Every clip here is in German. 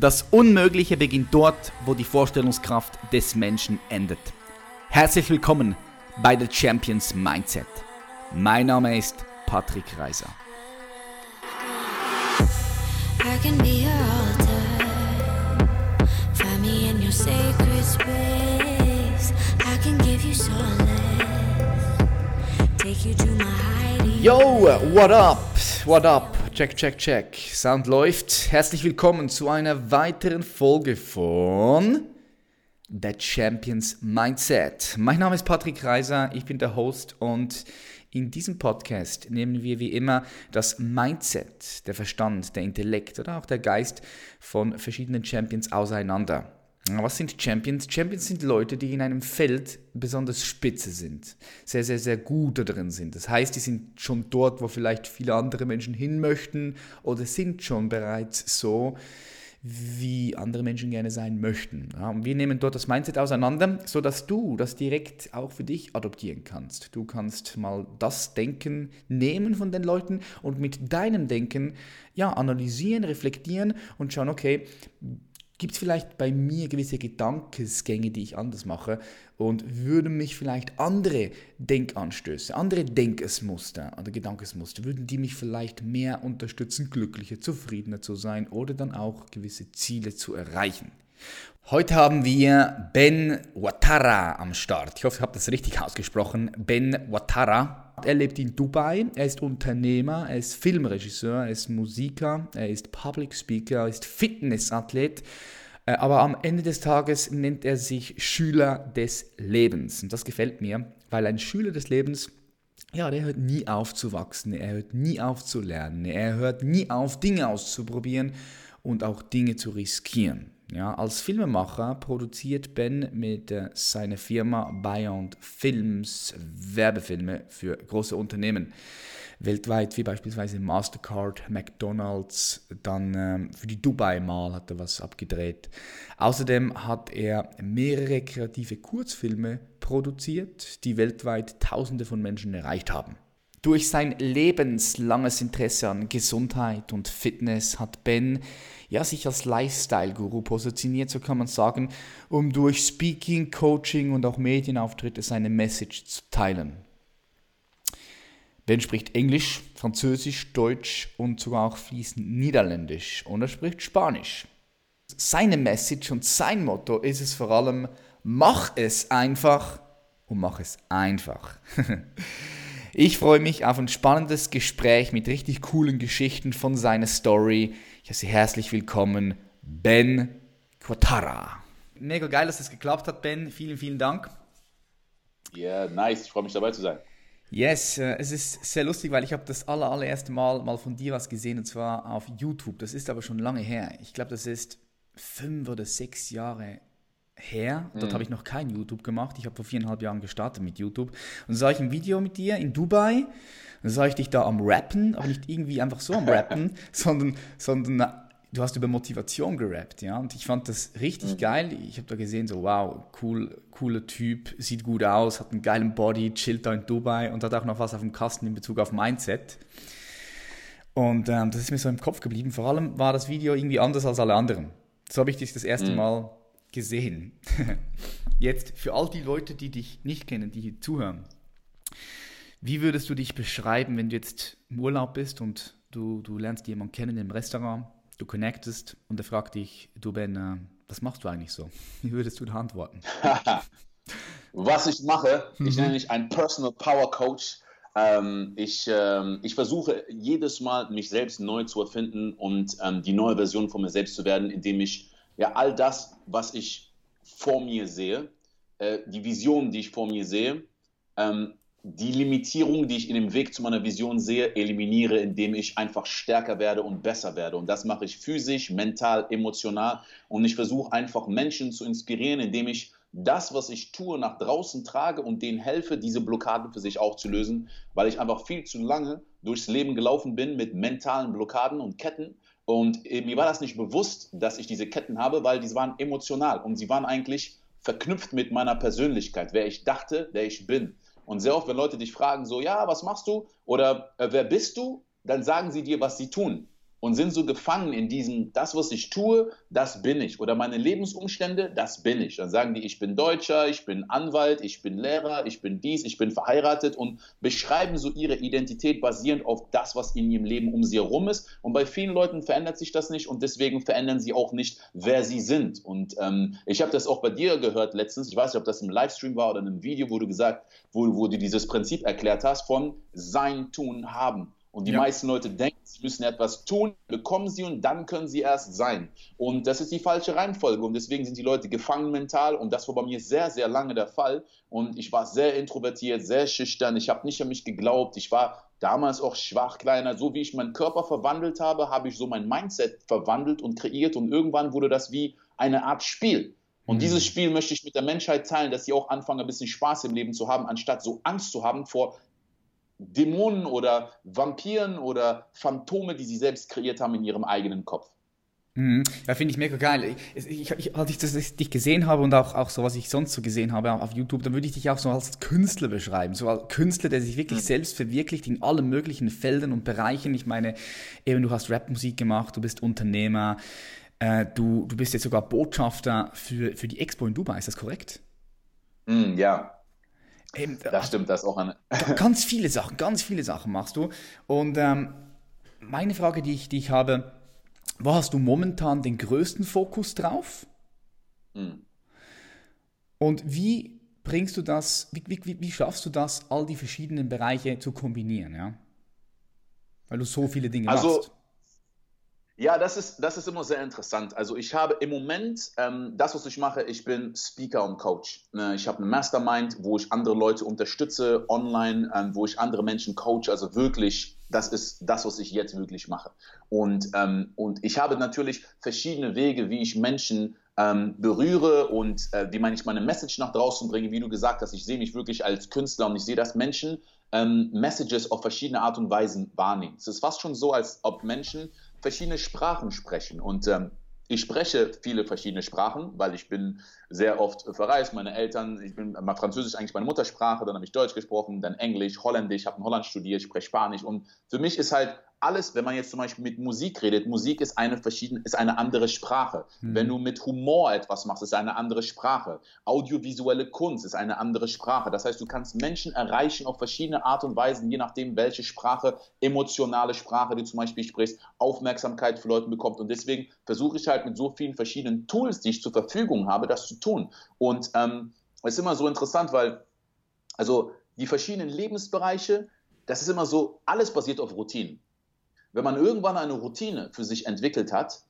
Das Unmögliche beginnt dort, wo die Vorstellungskraft des Menschen endet. Herzlich willkommen bei The Champions Mindset. Mein Name ist Patrick Reiser. Yo, what up? What up? Check, check, check. Sound läuft. Herzlich willkommen zu einer weiteren Folge von The Champions Mindset. Mein Name ist Patrick Reiser, ich bin der Host und in diesem Podcast nehmen wir wie immer das Mindset, der Verstand, der Intellekt oder auch der Geist von verschiedenen Champions auseinander. Was sind Champions? Champions sind Leute, die in einem Feld besonders spitze sind, sehr, sehr, sehr gut da drin sind. Das heißt, die sind schon dort, wo vielleicht viele andere Menschen hin möchten oder sind schon bereits so, wie andere Menschen gerne sein möchten. Ja, und wir nehmen dort das Mindset auseinander, sodass du das direkt auch für dich adoptieren kannst. Du kannst mal das Denken nehmen von den Leuten und mit deinem Denken ja, analysieren, reflektieren und schauen, okay, gibt es vielleicht bei mir gewisse Gedankensgänge, die ich anders mache und würden mich vielleicht andere Denkanstöße, andere Denkesmuster oder Gedankesmuster, würden die mich vielleicht mehr unterstützen, glücklicher, zufriedener zu sein oder dann auch gewisse Ziele zu erreichen. Heute haben wir Ben Watara am Start. Ich hoffe, ich habe das richtig ausgesprochen. Ben Watara er lebt in Dubai, er ist Unternehmer, er ist Filmregisseur, er ist Musiker, er ist Public Speaker, er ist Fitnessathlet. Äh, aber am Ende des Tages nennt er sich Schüler des Lebens. Und das gefällt mir, weil ein Schüler des Lebens, ja, der hört nie auf zu wachsen, er hört nie auf zu lernen, er hört nie auf, Dinge auszuprobieren und auch Dinge zu riskieren. Ja, als Filmemacher produziert Ben mit äh, seiner Firma Beyond Films Werbefilme für große Unternehmen weltweit, wie beispielsweise Mastercard, McDonald's, dann ähm, für die Dubai Mall hat er was abgedreht. Außerdem hat er mehrere kreative Kurzfilme produziert, die weltweit Tausende von Menschen erreicht haben. Durch sein lebenslanges Interesse an Gesundheit und Fitness hat Ben ja, sich als Lifestyle-Guru positioniert, so kann man sagen, um durch Speaking, Coaching und auch Medienauftritte seine Message zu teilen. Ben spricht Englisch, Französisch, Deutsch und sogar auch fließend Niederländisch und er spricht Spanisch. Seine Message und sein Motto ist es vor allem, mach es einfach und mach es einfach. Ich freue mich auf ein spannendes Gespräch mit richtig coolen Geschichten von seiner Story. Ich heiße herzlich willkommen, Ben Quatara. Mega geil, dass es geklappt hat, Ben. Vielen, vielen Dank. Ja, yeah, nice. Ich freue mich dabei zu sein. Yes, äh, es ist sehr lustig, weil ich habe das aller, allererste Mal mal von dir was gesehen und zwar auf YouTube. Das ist aber schon lange her. Ich glaube, das ist fünf oder sechs Jahre her. Dort mhm. habe ich noch kein YouTube gemacht. Ich habe vor viereinhalb Jahren gestartet mit YouTube. Und dann sah ich ein Video mit dir in Dubai. Dann sah ich dich da am Rappen, aber nicht irgendwie einfach so am Rappen, sondern, sondern du hast über Motivation gerappt, ja. Und ich fand das richtig mhm. geil. Ich habe da gesehen, so wow, cool, cooler Typ, sieht gut aus, hat einen geilen Body, chillt da in Dubai und hat auch noch was auf dem Kasten in Bezug auf Mindset. Und ähm, das ist mir so im Kopf geblieben. Vor allem war das Video irgendwie anders als alle anderen. So habe ich dich das erste mhm. Mal gesehen. Jetzt für all die Leute, die dich nicht kennen, die hier zuhören. Wie würdest du dich beschreiben, wenn du jetzt im Urlaub bist und du, du lernst jemanden kennen im Restaurant, du connectest und er fragt dich, du Ben, äh, was machst du eigentlich so? Wie würdest du da antworten? was ich mache, ich mhm. nenne mich ein Personal Power Coach. Ähm, ich, ähm, ich versuche jedes Mal, mich selbst neu zu erfinden und ähm, die neue Version von mir selbst zu werden, indem ich ja all das, was ich vor mir sehe, äh, die Vision, die ich vor mir sehe, ähm, die Limitierung, die ich in dem Weg zu meiner Vision sehe, eliminiere, indem ich einfach stärker werde und besser werde. Und das mache ich physisch, mental, emotional. Und ich versuche einfach Menschen zu inspirieren, indem ich das, was ich tue, nach draußen trage und denen helfe, diese Blockaden für sich auch zu lösen, weil ich einfach viel zu lange durchs Leben gelaufen bin mit mentalen Blockaden und Ketten und äh, mir war das nicht bewusst, dass ich diese Ketten habe, weil die waren emotional und sie waren eigentlich verknüpft mit meiner Persönlichkeit, wer ich dachte, wer ich bin. Und sehr oft, wenn Leute dich fragen, so, ja, was machst du? Oder äh, wer bist du? Dann sagen sie dir, was sie tun. Und sind so gefangen in diesem, das, was ich tue, das bin ich. Oder meine Lebensumstände, das bin ich. Dann sagen die, ich bin Deutscher, ich bin Anwalt, ich bin Lehrer, ich bin dies, ich bin verheiratet und beschreiben so ihre Identität basierend auf das, was in ihrem Leben um sie herum ist. Und bei vielen Leuten verändert sich das nicht und deswegen verändern sie auch nicht, wer sie sind. Und ähm, ich habe das auch bei dir gehört letztens. Ich weiß nicht, ob das im Livestream war oder in einem Video, wo du gesagt, wo, wo du dieses Prinzip erklärt hast von sein, tun, haben. Und die ja. meisten Leute denken, sie müssen etwas tun, bekommen sie und dann können sie erst sein. Und das ist die falsche Reihenfolge. Und deswegen sind die Leute gefangen mental. Und das war bei mir sehr, sehr lange der Fall. Und ich war sehr introvertiert, sehr schüchtern. Ich habe nicht an mich geglaubt. Ich war damals auch schwach, kleiner. So wie ich meinen Körper verwandelt habe, habe ich so mein Mindset verwandelt und kreiert. Und irgendwann wurde das wie eine Art Spiel. Und mhm. dieses Spiel möchte ich mit der Menschheit teilen, dass sie auch anfangen, ein bisschen Spaß im Leben zu haben, anstatt so Angst zu haben vor Dämonen oder Vampiren oder Phantome, die sie selbst kreiert haben in ihrem eigenen Kopf. Mhm. Ja, finde ich mega geil. Ich, ich, als ich das, dich gesehen habe und auch, auch so, was ich sonst so gesehen habe auf YouTube, dann würde ich dich auch so als Künstler beschreiben. So als Künstler, der sich wirklich mhm. selbst verwirklicht in allen möglichen Feldern und Bereichen. Ich meine, eben du hast Rapmusik gemacht, du bist Unternehmer, äh, du, du bist jetzt sogar Botschafter für, für die Expo in Dubai, ist das korrekt? Mm, ja, Eben, das stimmt, das auch an. ganz viele Sachen, ganz viele Sachen machst du. Und ähm, meine Frage, die ich, die ich habe, wo hast du momentan den größten Fokus drauf? Hm. Und wie bringst du das, wie, wie, wie schaffst du das, all die verschiedenen Bereiche zu kombinieren, ja? Weil du so viele Dinge also, machst. Ja, das ist, das ist immer sehr interessant. Also ich habe im Moment, ähm, das, was ich mache, ich bin Speaker und Coach. Ne, ich habe eine Mastermind, wo ich andere Leute unterstütze, online, ähm, wo ich andere Menschen coach. Also wirklich, das ist das, was ich jetzt wirklich mache. Und, ähm, und ich habe natürlich verschiedene Wege, wie ich Menschen ähm, berühre und äh, wie man ich meine Message nach draußen bringe. Wie du gesagt hast, ich sehe mich wirklich als Künstler und ich sehe, dass Menschen ähm, Messages auf verschiedene Art und Weisen wahrnehmen. Es ist fast schon so, als ob Menschen verschiedene Sprachen sprechen. Und ähm, ich spreche viele verschiedene Sprachen, weil ich bin sehr oft verreist. Meine Eltern, ich bin mal Französisch eigentlich meine Muttersprache, dann habe ich Deutsch gesprochen, dann Englisch, Holländisch, habe in Holland studiert, spreche Spanisch. Und für mich ist halt alles, wenn man jetzt zum Beispiel mit Musik redet, Musik ist eine verschiedene, ist eine andere Sprache. Mhm. Wenn du mit Humor etwas machst, ist eine andere Sprache. Audiovisuelle Kunst ist eine andere Sprache. Das heißt, du kannst Menschen erreichen auf verschiedene Art und Weisen, je nachdem, welche Sprache, emotionale Sprache du zum Beispiel sprichst, Aufmerksamkeit für Leute bekommt. Und deswegen versuche ich halt mit so vielen verschiedenen Tools, die ich zur Verfügung habe, das zu tun. Und ähm, es ist immer so interessant, weil also die verschiedenen Lebensbereiche, das ist immer so, alles basiert auf Routinen. Wenn man irgendwann eine Routine für sich entwickelt hat,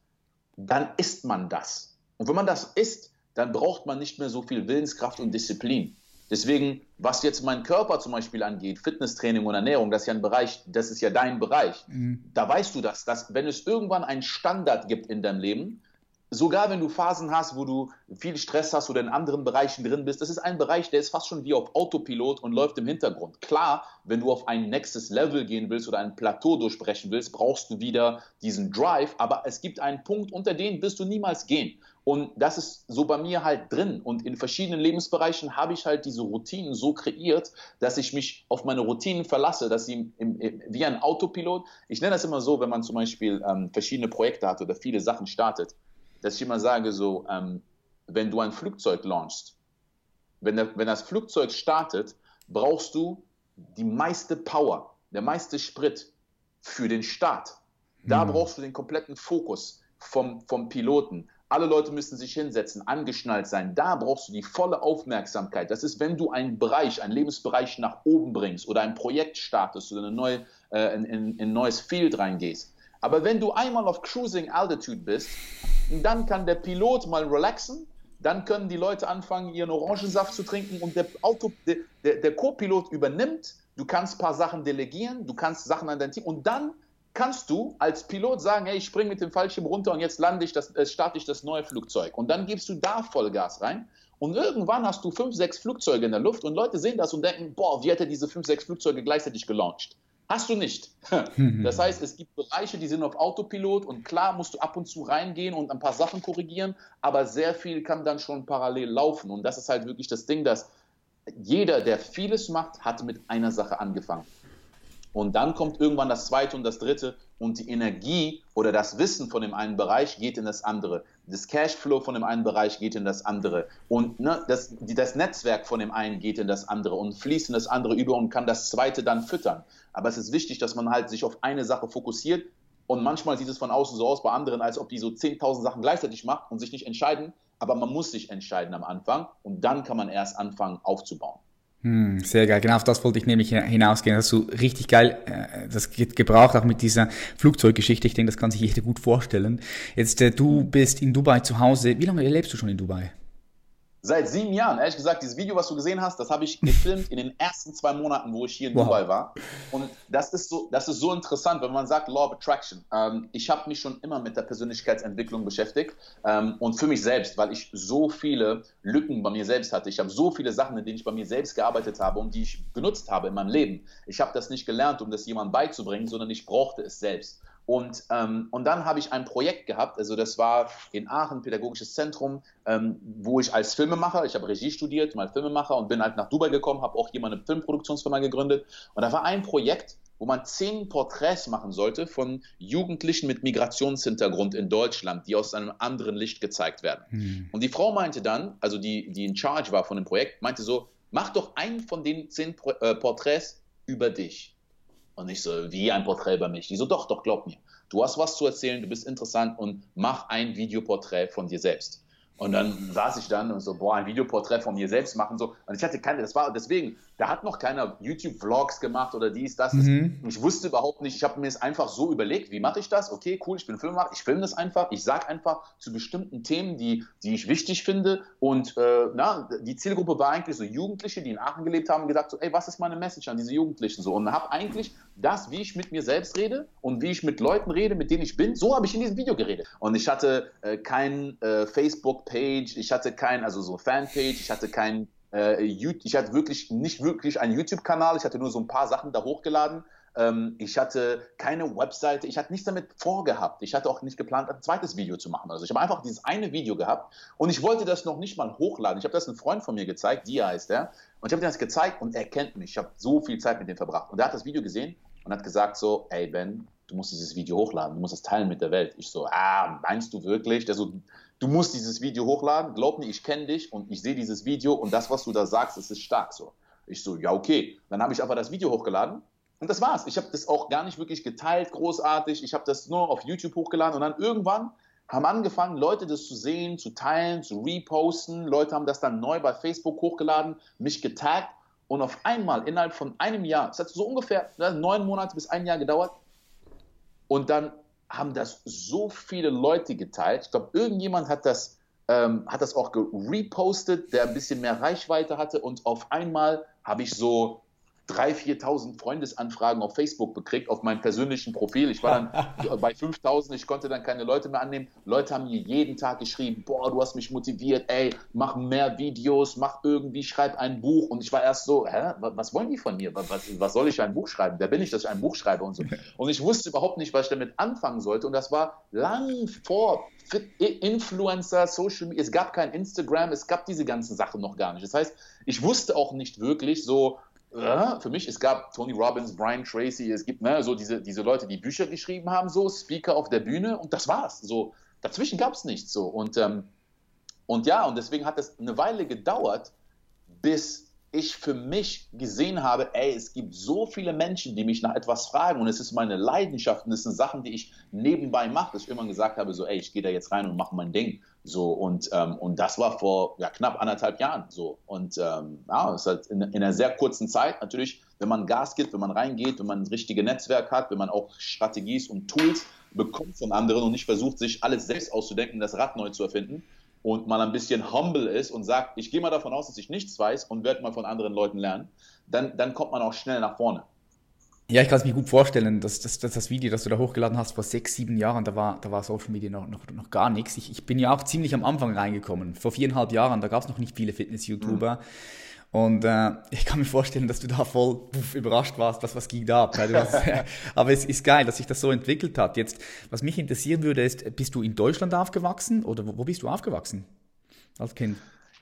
dann isst man das. Und wenn man das isst, dann braucht man nicht mehr so viel Willenskraft und Disziplin. Deswegen, was jetzt meinen Körper zum Beispiel angeht, Fitnesstraining und Ernährung, das ist ja ein Bereich, das ist ja dein Bereich. Mhm. Da weißt du das, dass wenn es irgendwann einen Standard gibt in deinem Leben, sogar wenn du Phasen hast, wo du viel Stress hast oder in anderen Bereichen drin bist, das ist ein Bereich, der ist fast schon wie auf Autopilot und läuft im Hintergrund. Klar, wenn du auf ein nächstes Level gehen willst oder ein Plateau durchbrechen willst, brauchst du wieder diesen Drive, aber es gibt einen Punkt, unter den wirst du niemals gehen. Und das ist so bei mir halt drin. Und in verschiedenen Lebensbereichen habe ich halt diese Routinen so kreiert, dass ich mich auf meine Routinen verlasse, dass sie im, im, wie ein Autopilot, ich nenne das immer so, wenn man zum Beispiel ähm, verschiedene Projekte hat oder viele Sachen startet, dass ich immer sage, so, ähm, wenn du ein Flugzeug launchst, wenn, der, wenn das Flugzeug startet, brauchst du die meiste Power, der meiste Sprit für den Start. Da mhm. brauchst du den kompletten Fokus vom, vom Piloten. Alle Leute müssen sich hinsetzen, angeschnallt sein. Da brauchst du die volle Aufmerksamkeit. Das ist, wenn du einen Bereich, einen Lebensbereich nach oben bringst oder ein Projekt startest oder eine neue, äh, in, in, in ein neues Field reingehst. Aber wenn du einmal auf Cruising Altitude bist, dann kann der Pilot mal relaxen, dann können die Leute anfangen, ihren Orangensaft zu trinken und der, Auto, der, der, Co-Pilot übernimmt. Du kannst ein paar Sachen delegieren, du kannst Sachen an dein Team und dann kannst du als Pilot sagen, hey, ich springe mit dem Fallschirm runter und jetzt lande ich das, äh, starte ich das neue Flugzeug. Und dann gibst du da Vollgas rein. Und irgendwann hast du fünf, sechs Flugzeuge in der Luft und Leute sehen das und denken, boah, wie er diese fünf, sechs Flugzeuge gleichzeitig gelauncht? Hast du nicht. Das heißt, es gibt Bereiche, die sind auf Autopilot und klar musst du ab und zu reingehen und ein paar Sachen korrigieren, aber sehr viel kann dann schon parallel laufen. Und das ist halt wirklich das Ding, dass jeder, der vieles macht, hat mit einer Sache angefangen. Und dann kommt irgendwann das zweite und das dritte und die Energie oder das Wissen von dem einen Bereich geht in das andere. Das Cashflow von dem einen Bereich geht in das andere. Und ne, das, das Netzwerk von dem einen geht in das andere und fließt in das andere über und kann das zweite dann füttern. Aber es ist wichtig, dass man halt sich auf eine Sache fokussiert. Und manchmal sieht es von außen so aus bei anderen, als ob die so 10.000 Sachen gleichzeitig machen und sich nicht entscheiden. Aber man muss sich entscheiden am Anfang und dann kann man erst anfangen aufzubauen. Hm, sehr geil. Genau auf das wollte ich nämlich hinausgehen. Hast du richtig geil äh, das gebraucht, auch mit dieser Flugzeuggeschichte. Ich denke, das kann sich jeder gut vorstellen. Jetzt, äh, du bist in Dubai zu Hause. Wie lange lebst du schon in Dubai? Seit sieben Jahren. Ehrlich gesagt, dieses Video, was du gesehen hast, das habe ich gefilmt in den ersten zwei Monaten, wo ich hier in wow. Dubai war. Und das ist so, das ist so interessant, wenn man sagt Law of Attraction. Ähm, ich habe mich schon immer mit der Persönlichkeitsentwicklung beschäftigt ähm, und für mich selbst, weil ich so viele Lücken bei mir selbst hatte. Ich habe so viele Sachen, in denen ich bei mir selbst gearbeitet habe und die ich genutzt habe in meinem Leben. Ich habe das nicht gelernt, um das jemandem beizubringen, sondern ich brauchte es selbst. Und, ähm, und dann habe ich ein Projekt gehabt, also das war in Aachen, Pädagogisches Zentrum, ähm, wo ich als Filmemacher, ich habe Regie studiert, mal Filmemacher und bin halt nach Dubai gekommen, habe auch hier mal eine Filmproduktionsfirma gegründet. Und da war ein Projekt, wo man zehn Porträts machen sollte von Jugendlichen mit Migrationshintergrund in Deutschland, die aus einem anderen Licht gezeigt werden. Hm. Und die Frau meinte dann, also die, die in Charge war von dem Projekt, meinte so, mach doch einen von den zehn äh, Porträts über dich. Und ich so, wie ein Porträt über mich? Die so, doch, doch, glaub mir. Du hast was zu erzählen, du bist interessant und mach ein Videoporträt von dir selbst. Und dann saß ich dann und so, boah, ein Videoporträt von mir selbst machen. So. Und ich hatte keine, das war deswegen, da hat noch keiner YouTube-Vlogs gemacht oder dies, das. Mhm. Ich wusste überhaupt nicht, ich habe mir es einfach so überlegt, wie mache ich das? Okay, cool, ich bin Filmemacher, ich filme das einfach, ich sage einfach zu bestimmten Themen, die, die ich wichtig finde. Und äh, na, die Zielgruppe war eigentlich so Jugendliche, die in Aachen gelebt haben, gesagt so, ey, was ist meine Message an diese Jugendlichen? So, und habe eigentlich das, wie ich mit mir selbst rede und wie ich mit Leuten rede, mit denen ich bin, so habe ich in diesem Video geredet. Und ich hatte äh, kein äh, Facebook-Page, ich hatte kein, also so Fanpage, ich hatte kein äh, ich hatte wirklich nicht wirklich einen YouTube-Kanal, ich hatte nur so ein paar Sachen da hochgeladen. Ähm, ich hatte keine Webseite, ich hatte nichts damit vorgehabt. Ich hatte auch nicht geplant, ein zweites Video zu machen. Also ich habe einfach dieses eine Video gehabt und ich wollte das noch nicht mal hochladen. Ich habe das einem Freund von mir gezeigt, Dia heißt der, und ich habe ihm das gezeigt und er kennt mich. Ich habe so viel Zeit mit ihm verbracht. Und er hat das Video gesehen und hat gesagt so, ey Ben, du musst dieses Video hochladen, du musst es teilen mit der Welt. Ich so, ah, meinst du wirklich? Der so, du musst dieses Video hochladen, glaub mir, ich kenne dich und ich sehe dieses Video und das, was du da sagst, das ist stark so. Ich so, ja, okay. Dann habe ich einfach das Video hochgeladen und das war's. Ich habe das auch gar nicht wirklich geteilt, großartig. Ich habe das nur auf YouTube hochgeladen und dann irgendwann haben angefangen, Leute das zu sehen, zu teilen, zu reposten. Leute haben das dann neu bei Facebook hochgeladen, mich getaggt und auf einmal innerhalb von einem Jahr, es hat so ungefähr ne, neun Monate bis ein Jahr gedauert, und dann haben das so viele Leute geteilt. Ich glaube, irgendjemand hat das, ähm, hat das auch repostet, der ein bisschen mehr Reichweite hatte. Und auf einmal habe ich so 3.000, 4.000 Freundesanfragen auf Facebook bekriegt, auf meinem persönlichen Profil. Ich war dann bei 5.000, ich konnte dann keine Leute mehr annehmen. Leute haben mir jeden Tag geschrieben, boah, du hast mich motiviert, ey, mach mehr Videos, mach irgendwie, schreib ein Buch. Und ich war erst so, hä, was wollen die von mir? Was, was soll ich ein Buch schreiben? Wer bin ich, dass ich ein Buch schreibe und so. Und ich wusste überhaupt nicht, was ich damit anfangen sollte. Und das war lang vor Influencer, Social Media, es gab kein Instagram, es gab diese ganzen Sachen noch gar nicht. Das heißt, ich wusste auch nicht wirklich so, ja, für mich, es gab Tony Robbins, Brian Tracy, es gibt ne, so diese, diese Leute, die Bücher geschrieben haben, so Speaker auf der Bühne und das war's. So, dazwischen gab es nichts so. Und, ähm, und ja, und deswegen hat es eine Weile gedauert, bis ich für mich gesehen habe, ey, es gibt so viele Menschen, die mich nach etwas fragen und es ist meine Leidenschaft und es sind Sachen, die ich nebenbei mache, dass ich immer gesagt habe, so, ey, ich gehe da jetzt rein und mache mein Ding. So, und, ähm, und das war vor ja, knapp anderthalb Jahren so. Und ähm, ja, es ist halt in, in, einer sehr kurzen Zeit natürlich, wenn man Gas gibt, wenn man reingeht, wenn man ein richtiges Netzwerk hat, wenn man auch Strategies und Tools bekommt von anderen und nicht versucht, sich alles selbst auszudenken, das Rad neu zu erfinden, und man ein bisschen humble ist und sagt, ich gehe mal davon aus, dass ich nichts weiß und werde mal von anderen Leuten lernen, dann, dann kommt man auch schnell nach vorne. Ja, ich kann es mir gut vorstellen, dass, dass, dass, das Video, das du da hochgeladen hast vor sechs, sieben Jahren, da war, da war Social Media noch, noch, noch gar nichts. Ich, ich bin ja auch ziemlich am Anfang reingekommen. Vor viereinhalb Jahren, da gab es noch nicht viele Fitness-YouTuber. Mhm. Und äh, ich kann mir vorstellen, dass du da voll puff, überrascht warst, was, was ging da ab. aber es ist geil, dass sich das so entwickelt hat. Jetzt, was mich interessieren würde, ist, bist du in Deutschland aufgewachsen oder wo, wo bist du aufgewachsen als Kind?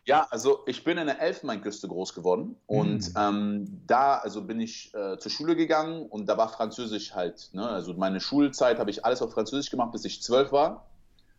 Ja, also ich bin in der Elfenbeinküste groß geworden und mm. ähm, da also bin ich äh, zur Schule gegangen und da war Französisch halt. Ne? Also meine Schulzeit habe ich alles auf Französisch gemacht, bis ich zwölf war.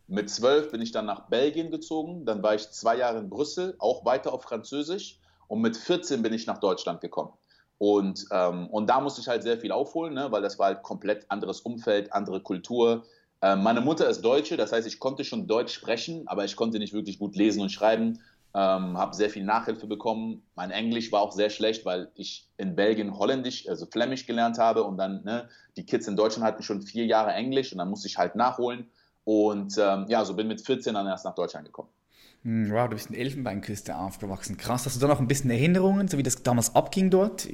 Mit zwölf bin ich dann nach Belgien gezogen, dann war ich zwei Jahre in Brüssel, auch weiter auf Französisch und mit 14 bin ich nach Deutschland gekommen. Und, ähm, und da musste ich halt sehr viel aufholen, ne? weil das war halt komplett anderes Umfeld, andere Kultur. Ähm, meine Mutter ist Deutsche, das heißt, ich konnte schon Deutsch sprechen, aber ich konnte nicht wirklich gut lesen und schreiben. Ähm, habe sehr viel Nachhilfe bekommen. Mein Englisch war auch sehr schlecht, weil ich in Belgien Holländisch, also Flämisch gelernt habe und dann ne, die Kids in Deutschland hatten schon vier Jahre Englisch und dann musste ich halt nachholen. Und ähm, ja, so bin mit 14 dann erst nach Deutschland gekommen. Hm, wow, du bist in Elfenbeinküste aufgewachsen. Krass, hast du da noch ein bisschen Erinnerungen, so wie das damals abging dort?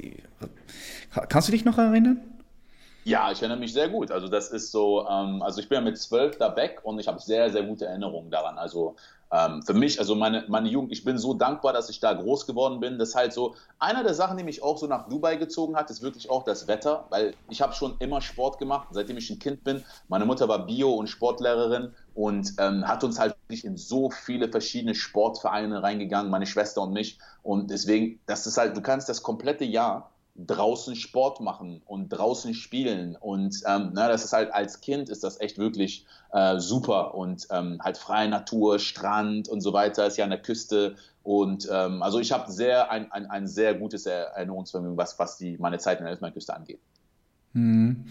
Kannst du dich noch erinnern? Ja, ich erinnere mich sehr gut. Also das ist so, ähm, also ich bin ja mit zwölf da weg und ich habe sehr, sehr gute Erinnerungen daran. Also ähm, für mich, also meine, meine Jugend, ich bin so dankbar, dass ich da groß geworden bin. Das ist halt so, einer der Sachen, die mich auch so nach Dubai gezogen hat, ist wirklich auch das Wetter, weil ich habe schon immer Sport gemacht, seitdem ich ein Kind bin. Meine Mutter war Bio- und Sportlehrerin und ähm, hat uns halt wirklich in so viele verschiedene Sportvereine reingegangen, meine Schwester und mich. Und deswegen, das ist halt, du kannst das komplette Jahr draußen Sport machen und draußen spielen. Und ähm, na, das ist halt als Kind ist das echt wirklich äh, super. Und ähm, halt freie Natur, Strand und so weiter, ist ja an der Küste. Und ähm, also ich habe sehr ein, ein, ein sehr gutes Erinnerungsvermögen, was, was die, meine Zeit in der Elfenbeinküste angeht. Hm.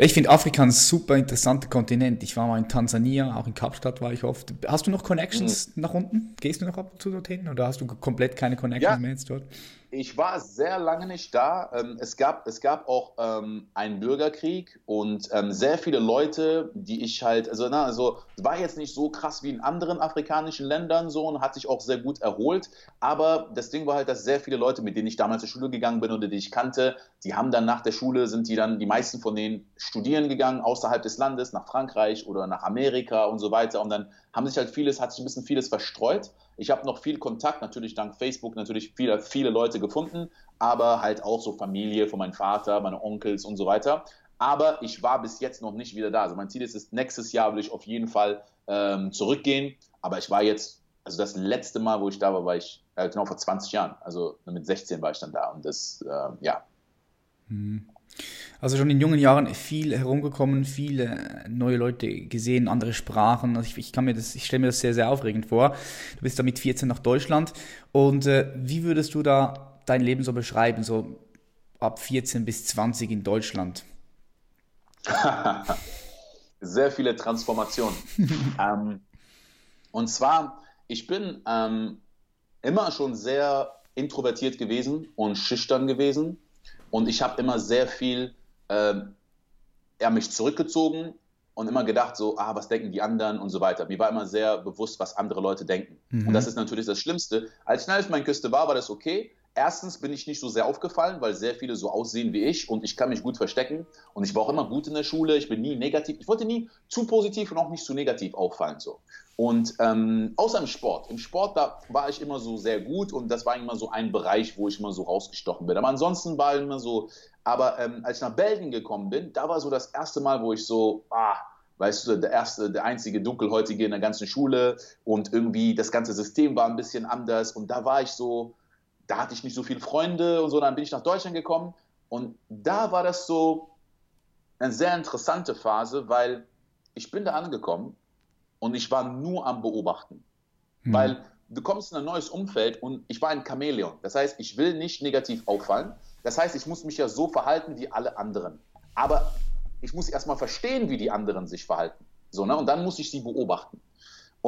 Ich finde Afrika ein super interessanter Kontinent. Ich war mal in Tansania, auch in Kapstadt war ich oft. Hast du noch Connections mhm. nach unten? Gehst du noch ab und zu dorthin oder hast du komplett keine Connections ja. mehr jetzt dort? Ich war sehr lange nicht da. Ähm, es gab, es gab auch ähm, einen Bürgerkrieg und ähm, sehr viele Leute, die ich halt, also, na, also war jetzt nicht so krass wie in anderen afrikanischen Ländern so und hat sich auch sehr gut erholt. Aber das Ding war halt, dass sehr viele Leute, mit denen ich damals zur Schule gegangen bin oder die ich kannte, die haben dann nach der Schule, sind die dann, die meisten von denen studieren gegangen außerhalb des Landes, nach Frankreich oder nach Amerika und so weiter. Und dann haben sich halt vieles, hat sich ein bisschen vieles verstreut. Ich habe noch viel Kontakt, natürlich dank Facebook, natürlich viele, viele Leute gefunden, aber halt auch so Familie von meinem Vater, meine Onkels und so weiter. Aber ich war bis jetzt noch nicht wieder da. Also mein Ziel ist es, nächstes Jahr will ich auf jeden Fall ähm, zurückgehen. Aber ich war jetzt, also das letzte Mal, wo ich da war, war ich äh, genau vor 20 Jahren. Also mit 16 war ich dann da. Und das, äh, ja. Hm. Also schon in jungen Jahren viel herumgekommen, viele neue Leute gesehen, andere Sprachen. Also ich, ich kann mir das, ich stelle mir das sehr, sehr aufregend vor. Du bist da mit 14 nach Deutschland. Und äh, wie würdest du da dein Leben so beschreiben, so ab 14 bis 20 in Deutschland? sehr viele Transformationen. ähm, und zwar, ich bin ähm, immer schon sehr introvertiert gewesen und schüchtern gewesen. Und ich habe immer sehr viel äh, ja, mich zurückgezogen und immer gedacht, so, ah, was denken die anderen und so weiter. Mir war immer sehr bewusst, was andere Leute denken. Mhm. Und das ist natürlich das Schlimmste. Als ich in Elfenbeinküste war, war das okay. Erstens bin ich nicht so sehr aufgefallen, weil sehr viele so aussehen wie ich und ich kann mich gut verstecken. Und ich war auch immer gut in der Schule. Ich bin nie negativ. Ich wollte nie zu positiv und auch nicht zu negativ auffallen. So. Und ähm, außer im Sport. Im Sport, da war ich immer so sehr gut und das war immer so ein Bereich, wo ich immer so rausgestochen bin. Aber ansonsten war immer so. Aber ähm, als ich nach Belgien gekommen bin, da war so das erste Mal, wo ich so, ah, weißt du, der erste, der einzige Dunkelhäutige in der ganzen Schule und irgendwie das ganze System war ein bisschen anders und da war ich so, da hatte ich nicht so viele Freunde und so, dann bin ich nach Deutschland gekommen und da war das so eine sehr interessante Phase, weil ich bin da angekommen und ich war nur am Beobachten. Mhm. Weil du kommst in ein neues Umfeld und ich war ein Chamäleon. Das heißt, ich will nicht negativ auffallen. Das heißt, ich muss mich ja so verhalten wie alle anderen. Aber ich muss erstmal verstehen, wie die anderen sich verhalten. So, ne? Und dann muss ich sie beobachten.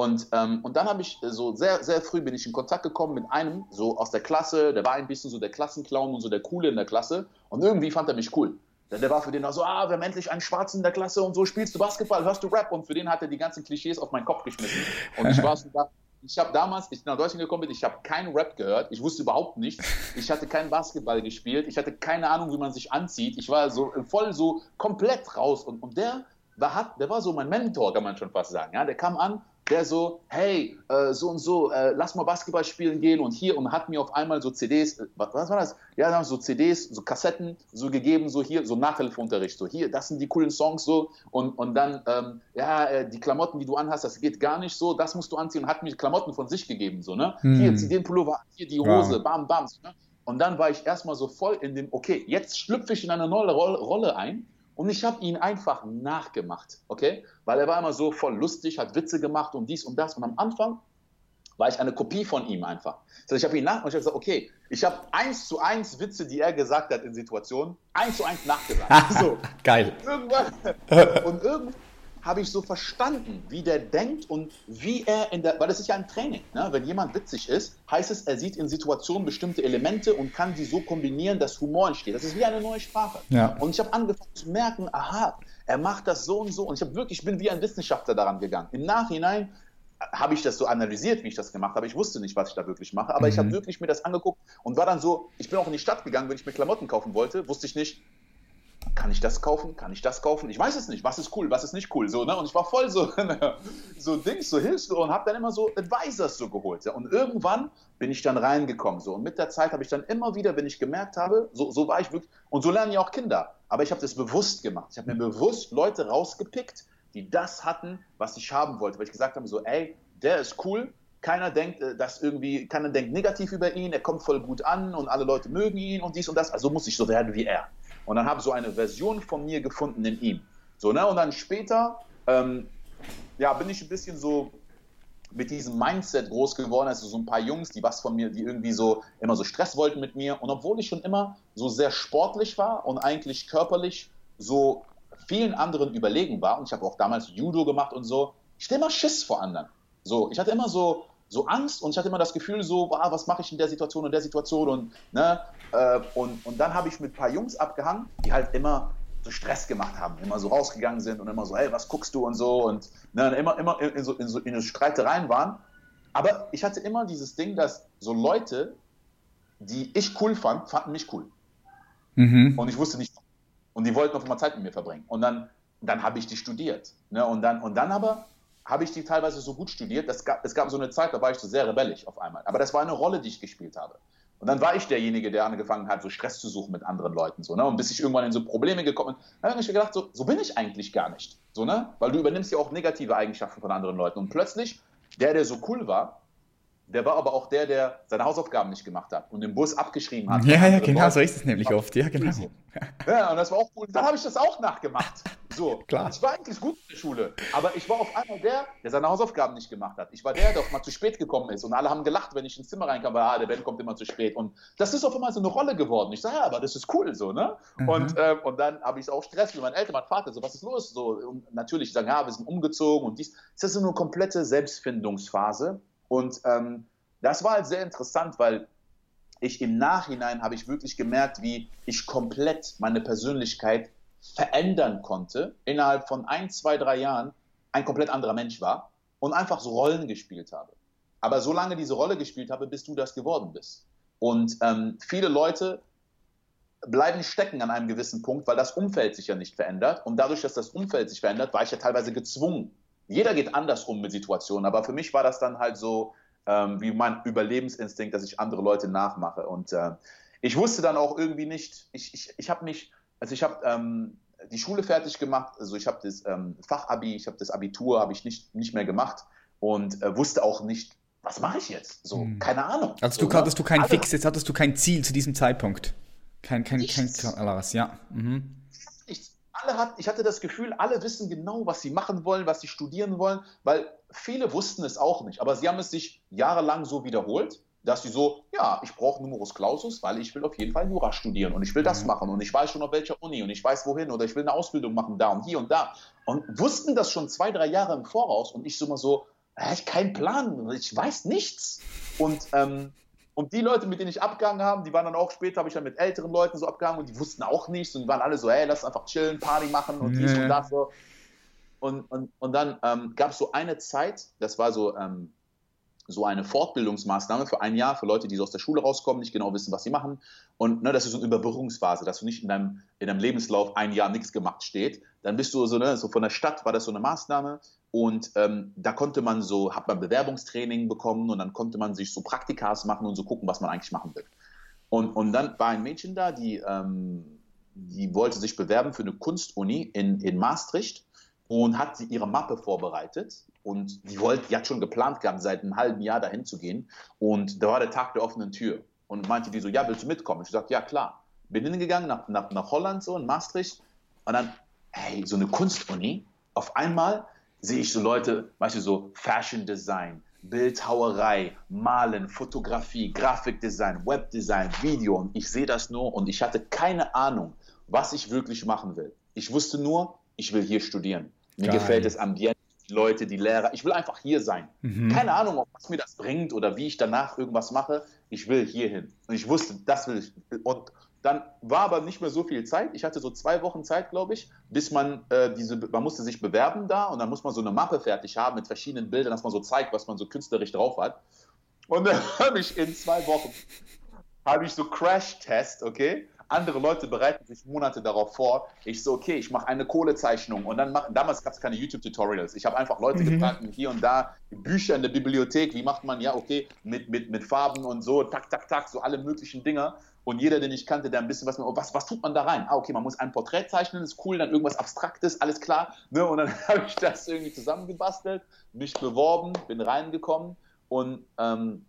Und, ähm, und dann habe ich äh, so sehr, sehr früh bin ich in Kontakt gekommen mit einem, so aus der Klasse, der war ein bisschen so der Klassenclown und so der Coole in der Klasse. Und irgendwie fand er mich cool. Der, der war für den auch so, ah, wir haben endlich einen Schwarzen in der Klasse und so spielst du Basketball, hörst du Rap. Und für den hat er die ganzen Klischees auf meinen Kopf geschmissen. Und ich war so da, ich habe damals, ich nach Deutschland gekommen bin, ich habe keinen Rap gehört. Ich wusste überhaupt nichts. Ich hatte keinen Basketball gespielt. Ich hatte keine Ahnung, wie man sich anzieht. Ich war so voll so komplett raus. Und, und der war, der war so mein Mentor, kann man schon fast sagen. Ja, der kam an der so, hey, äh, so und so, äh, lass mal Basketball spielen gehen und hier und hat mir auf einmal so CDs, äh, was, was war das? Ja, haben so CDs, so Kassetten so gegeben, so hier, so Nachhilfeunterricht, so hier, das sind die coolen Songs so und, und dann, ähm, ja, äh, die Klamotten, die du anhast, das geht gar nicht so, das musst du anziehen und hat mir Klamotten von sich gegeben, so, ne? Hm. Hier, zieh den Pullover, hier die Hose, wow. bam, bam, so, ne? Und dann war ich erstmal so voll in dem, okay, jetzt schlüpfe ich in eine neue Rolle ein und ich habe ihn einfach nachgemacht, okay? Weil er war immer so voll lustig, hat Witze gemacht und dies und das. Und am Anfang war ich eine Kopie von ihm einfach. Heißt, ich habe ihn nach und ich habe gesagt, okay, ich habe eins zu eins Witze, die er gesagt hat in Situationen, eins zu eins nachgesagt. so. Geil. Irgendwann, und irgendwann habe ich so verstanden, wie der denkt und wie er in der, weil das ist ja ein Training. Ne? Wenn jemand witzig ist, heißt es, er sieht in Situationen bestimmte Elemente und kann sie so kombinieren, dass Humor entsteht. Das ist wie eine neue Sprache. Ja. Und ich habe angefangen zu merken, aha, er macht das so und so. Und ich habe wirklich, ich bin wie ein Wissenschaftler daran gegangen. Im Nachhinein habe ich das so analysiert, wie ich das gemacht habe. Ich wusste nicht, was ich da wirklich mache, aber mhm. ich habe wirklich mir das angeguckt und war dann so, ich bin auch in die Stadt gegangen, wenn ich mir Klamotten kaufen wollte, wusste ich nicht, kann ich das kaufen? Kann ich das kaufen? Ich weiß es nicht. Was ist cool? Was ist nicht cool? So, ne? Und ich war voll so, so Dings, so Hilfs und habe dann immer so Advisors so geholt. Ja? Und irgendwann bin ich dann reingekommen. So. Und mit der Zeit habe ich dann immer wieder, wenn ich gemerkt habe, so, so war ich wirklich, und so lernen ja auch Kinder. Aber ich habe das bewusst gemacht. Ich habe mir bewusst Leute rausgepickt, die das hatten, was ich haben wollte. Weil ich gesagt habe, so, ey, der ist cool, keiner denkt, äh, dass irgendwie, keiner denkt negativ über ihn, er kommt voll gut an und alle Leute mögen ihn und dies und das. Also muss ich so werden wie er. Und dann habe so eine Version von mir gefunden in ihm. So, ne? Und dann später, ähm, ja, bin ich ein bisschen so mit diesem Mindset groß geworden, also so ein paar Jungs, die was von mir, die irgendwie so immer so Stress wollten mit mir. Und obwohl ich schon immer so sehr sportlich war und eigentlich körperlich so vielen anderen überlegen war, und ich habe auch damals Judo gemacht und so, ich hatte immer Schiss vor anderen. So, ich hatte immer so, so Angst und ich hatte immer das Gefühl so, ah, was mache ich in der Situation und der Situation und, ne, äh, und, und dann habe ich mit ein paar Jungs abgehangen, die halt immer so Stress gemacht haben, immer so rausgegangen sind und immer so, hey, was guckst du und so und ne, immer, immer in, so, in, so, in Streitereien waren. Aber ich hatte immer dieses Ding, dass so Leute, die ich cool fand, fanden mich cool. Mhm. Und ich wusste nicht. Und die wollten auf einmal Zeit mit mir verbringen. Und dann, dann habe ich die studiert. Ne? Und, dann, und dann aber habe ich die teilweise so gut studiert, dass gab, es gab so eine Zeit, da war ich so sehr rebellisch auf einmal. Aber das war eine Rolle, die ich gespielt habe. Und dann war ich derjenige, der angefangen hat, so Stress zu suchen mit anderen Leuten. So, ne? Und bis ich irgendwann in so Probleme gekommen bin, dann habe ich mir gedacht, so, so bin ich eigentlich gar nicht. So, ne? Weil du übernimmst ja auch negative Eigenschaften von anderen Leuten. Und plötzlich, der, der so cool war, der war aber auch der, der seine Hausaufgaben nicht gemacht hat und den Bus abgeschrieben hat. Ja, ja, genau, so ist es nämlich oft. Ja, genau. Ja, und das war auch cool. Dann habe ich das auch nachgemacht. So, klar. Ich war eigentlich gut in der Schule, aber ich war auf einmal der, der seine Hausaufgaben nicht gemacht hat. Ich war der, der auch mal zu spät gekommen ist und alle haben gelacht, wenn ich ins Zimmer reinkam, weil ah, der Ben kommt immer zu spät. Und das ist auf einmal so eine Rolle geworden. Ich sage, ja, aber das ist cool so, ne? Mhm. Und, äh, und dann habe ich auch Stress mit meinen Eltern, meinem Vater, so, was ist los? So, und natürlich sagen, ja, wir sind umgezogen und dies. Das ist so eine komplette Selbstfindungsphase. Und ähm, das war halt sehr interessant, weil ich im Nachhinein habe ich wirklich gemerkt, wie ich komplett meine Persönlichkeit verändern konnte, innerhalb von ein, zwei, drei Jahren ein komplett anderer Mensch war und einfach so Rollen gespielt habe. Aber solange diese Rolle gespielt habe, bis du das geworden bist. Und ähm, viele Leute bleiben stecken an einem gewissen Punkt, weil das Umfeld sich ja nicht verändert. Und dadurch, dass das Umfeld sich verändert, war ich ja teilweise gezwungen. Jeder geht anders um mit Situationen, aber für mich war das dann halt so ähm, wie mein Überlebensinstinkt, dass ich andere Leute nachmache. Und äh, ich wusste dann auch irgendwie nicht, ich, ich, ich habe mich also ich habe ähm, die Schule fertig gemacht, also ich habe das ähm, Fachabi, ich habe das Abitur, habe ich nicht, nicht mehr gemacht und äh, wusste auch nicht, was mache ich jetzt? So, hm. keine Ahnung. Also du hattest du kein Fix, jetzt hattest du kein Ziel zu diesem Zeitpunkt. Kein, kein, kein, Alaras, ja. Mhm. Alle hat, ich hatte das Gefühl, alle wissen genau, was sie machen wollen, was sie studieren wollen, weil viele wussten es auch nicht, aber sie haben es sich jahrelang so wiederholt dass sie so, ja, ich brauche Numerus Clausus, weil ich will auf jeden Fall Jura studieren und ich will das mhm. machen und ich weiß schon auf welcher Uni und ich weiß wohin oder ich will eine Ausbildung machen da und hier und da. Und wussten das schon zwei, drei Jahre im Voraus und ich so immer so, ich keinen Plan, ich weiß nichts. Und ähm, und die Leute, mit denen ich abgegangen habe, die waren dann auch später, habe ich dann mit älteren Leuten so abgegangen und die wussten auch nichts und die waren alle so, hey, lass einfach chillen, Party machen und dies und das so. Und, und, und dann ähm, gab es so eine Zeit, das war so ähm, so eine Fortbildungsmaßnahme für ein Jahr für Leute, die so aus der Schule rauskommen, nicht genau wissen, was sie machen. Und ne, das ist so eine Überbrückungsphase, dass du nicht in deinem, in deinem Lebenslauf ein Jahr nichts gemacht steht. Dann bist du so, ne, so von der Stadt war das so eine Maßnahme. Und ähm, da konnte man so, hat man Bewerbungstraining bekommen und dann konnte man sich so Praktikas machen und so gucken, was man eigentlich machen will. Und, und dann war ein Mädchen da, die, ähm, die wollte sich bewerben für eine Kunstuni in, in Maastricht und hat ihre Mappe vorbereitet. Und die, wollte, die hat schon geplant gehabt, seit einem halben Jahr dahin zu gehen. Und da war der Tag der offenen Tür. Und meinte die so, ja, willst du mitkommen? Ich sagte, ja, klar. Bin hingegangen nach, nach, nach Holland, so in Maastricht. Und dann, hey, so eine Kunstuni. Auf einmal sehe ich so Leute, weißt du, so Fashion Design, Bildhauerei, Malen, Fotografie, Grafikdesign, Webdesign, Video. Und ich sehe das nur und ich hatte keine Ahnung, was ich wirklich machen will. Ich wusste nur, ich will hier studieren. Mir Geil. gefällt das Ambiente, die Leute, die Lehrer. Ich will einfach hier sein. Mhm. Keine Ahnung, was mir das bringt oder wie ich danach irgendwas mache. Ich will hier hin. Und ich wusste, das will ich. Und dann war aber nicht mehr so viel Zeit. Ich hatte so zwei Wochen Zeit, glaube ich, bis man äh, diese, man musste sich bewerben da und dann muss man so eine Mappe fertig haben mit verschiedenen Bildern, dass man so zeigt, was man so künstlerisch drauf hat. Und dann habe ich in zwei Wochen habe ich so Crash-Test, okay? Andere Leute bereiten sich Monate darauf vor. Ich so, okay, ich mache eine Kohlezeichnung und dann machen, damals gab es keine YouTube-Tutorials. Ich habe einfach Leute mhm. gefragt, hier und da, Bücher in der Bibliothek, wie macht man, ja, okay, mit, mit, mit Farben und so, tak, tak, tak, so alle möglichen Dinge. Und jeder, den ich kannte, der ein bisschen was, oh, was, was tut man da rein? Ah, okay, man muss ein Porträt zeichnen, ist cool, dann irgendwas Abstraktes, alles klar. Ne? Und dann habe ich das irgendwie zusammengebastelt, mich beworben, bin reingekommen und ähm,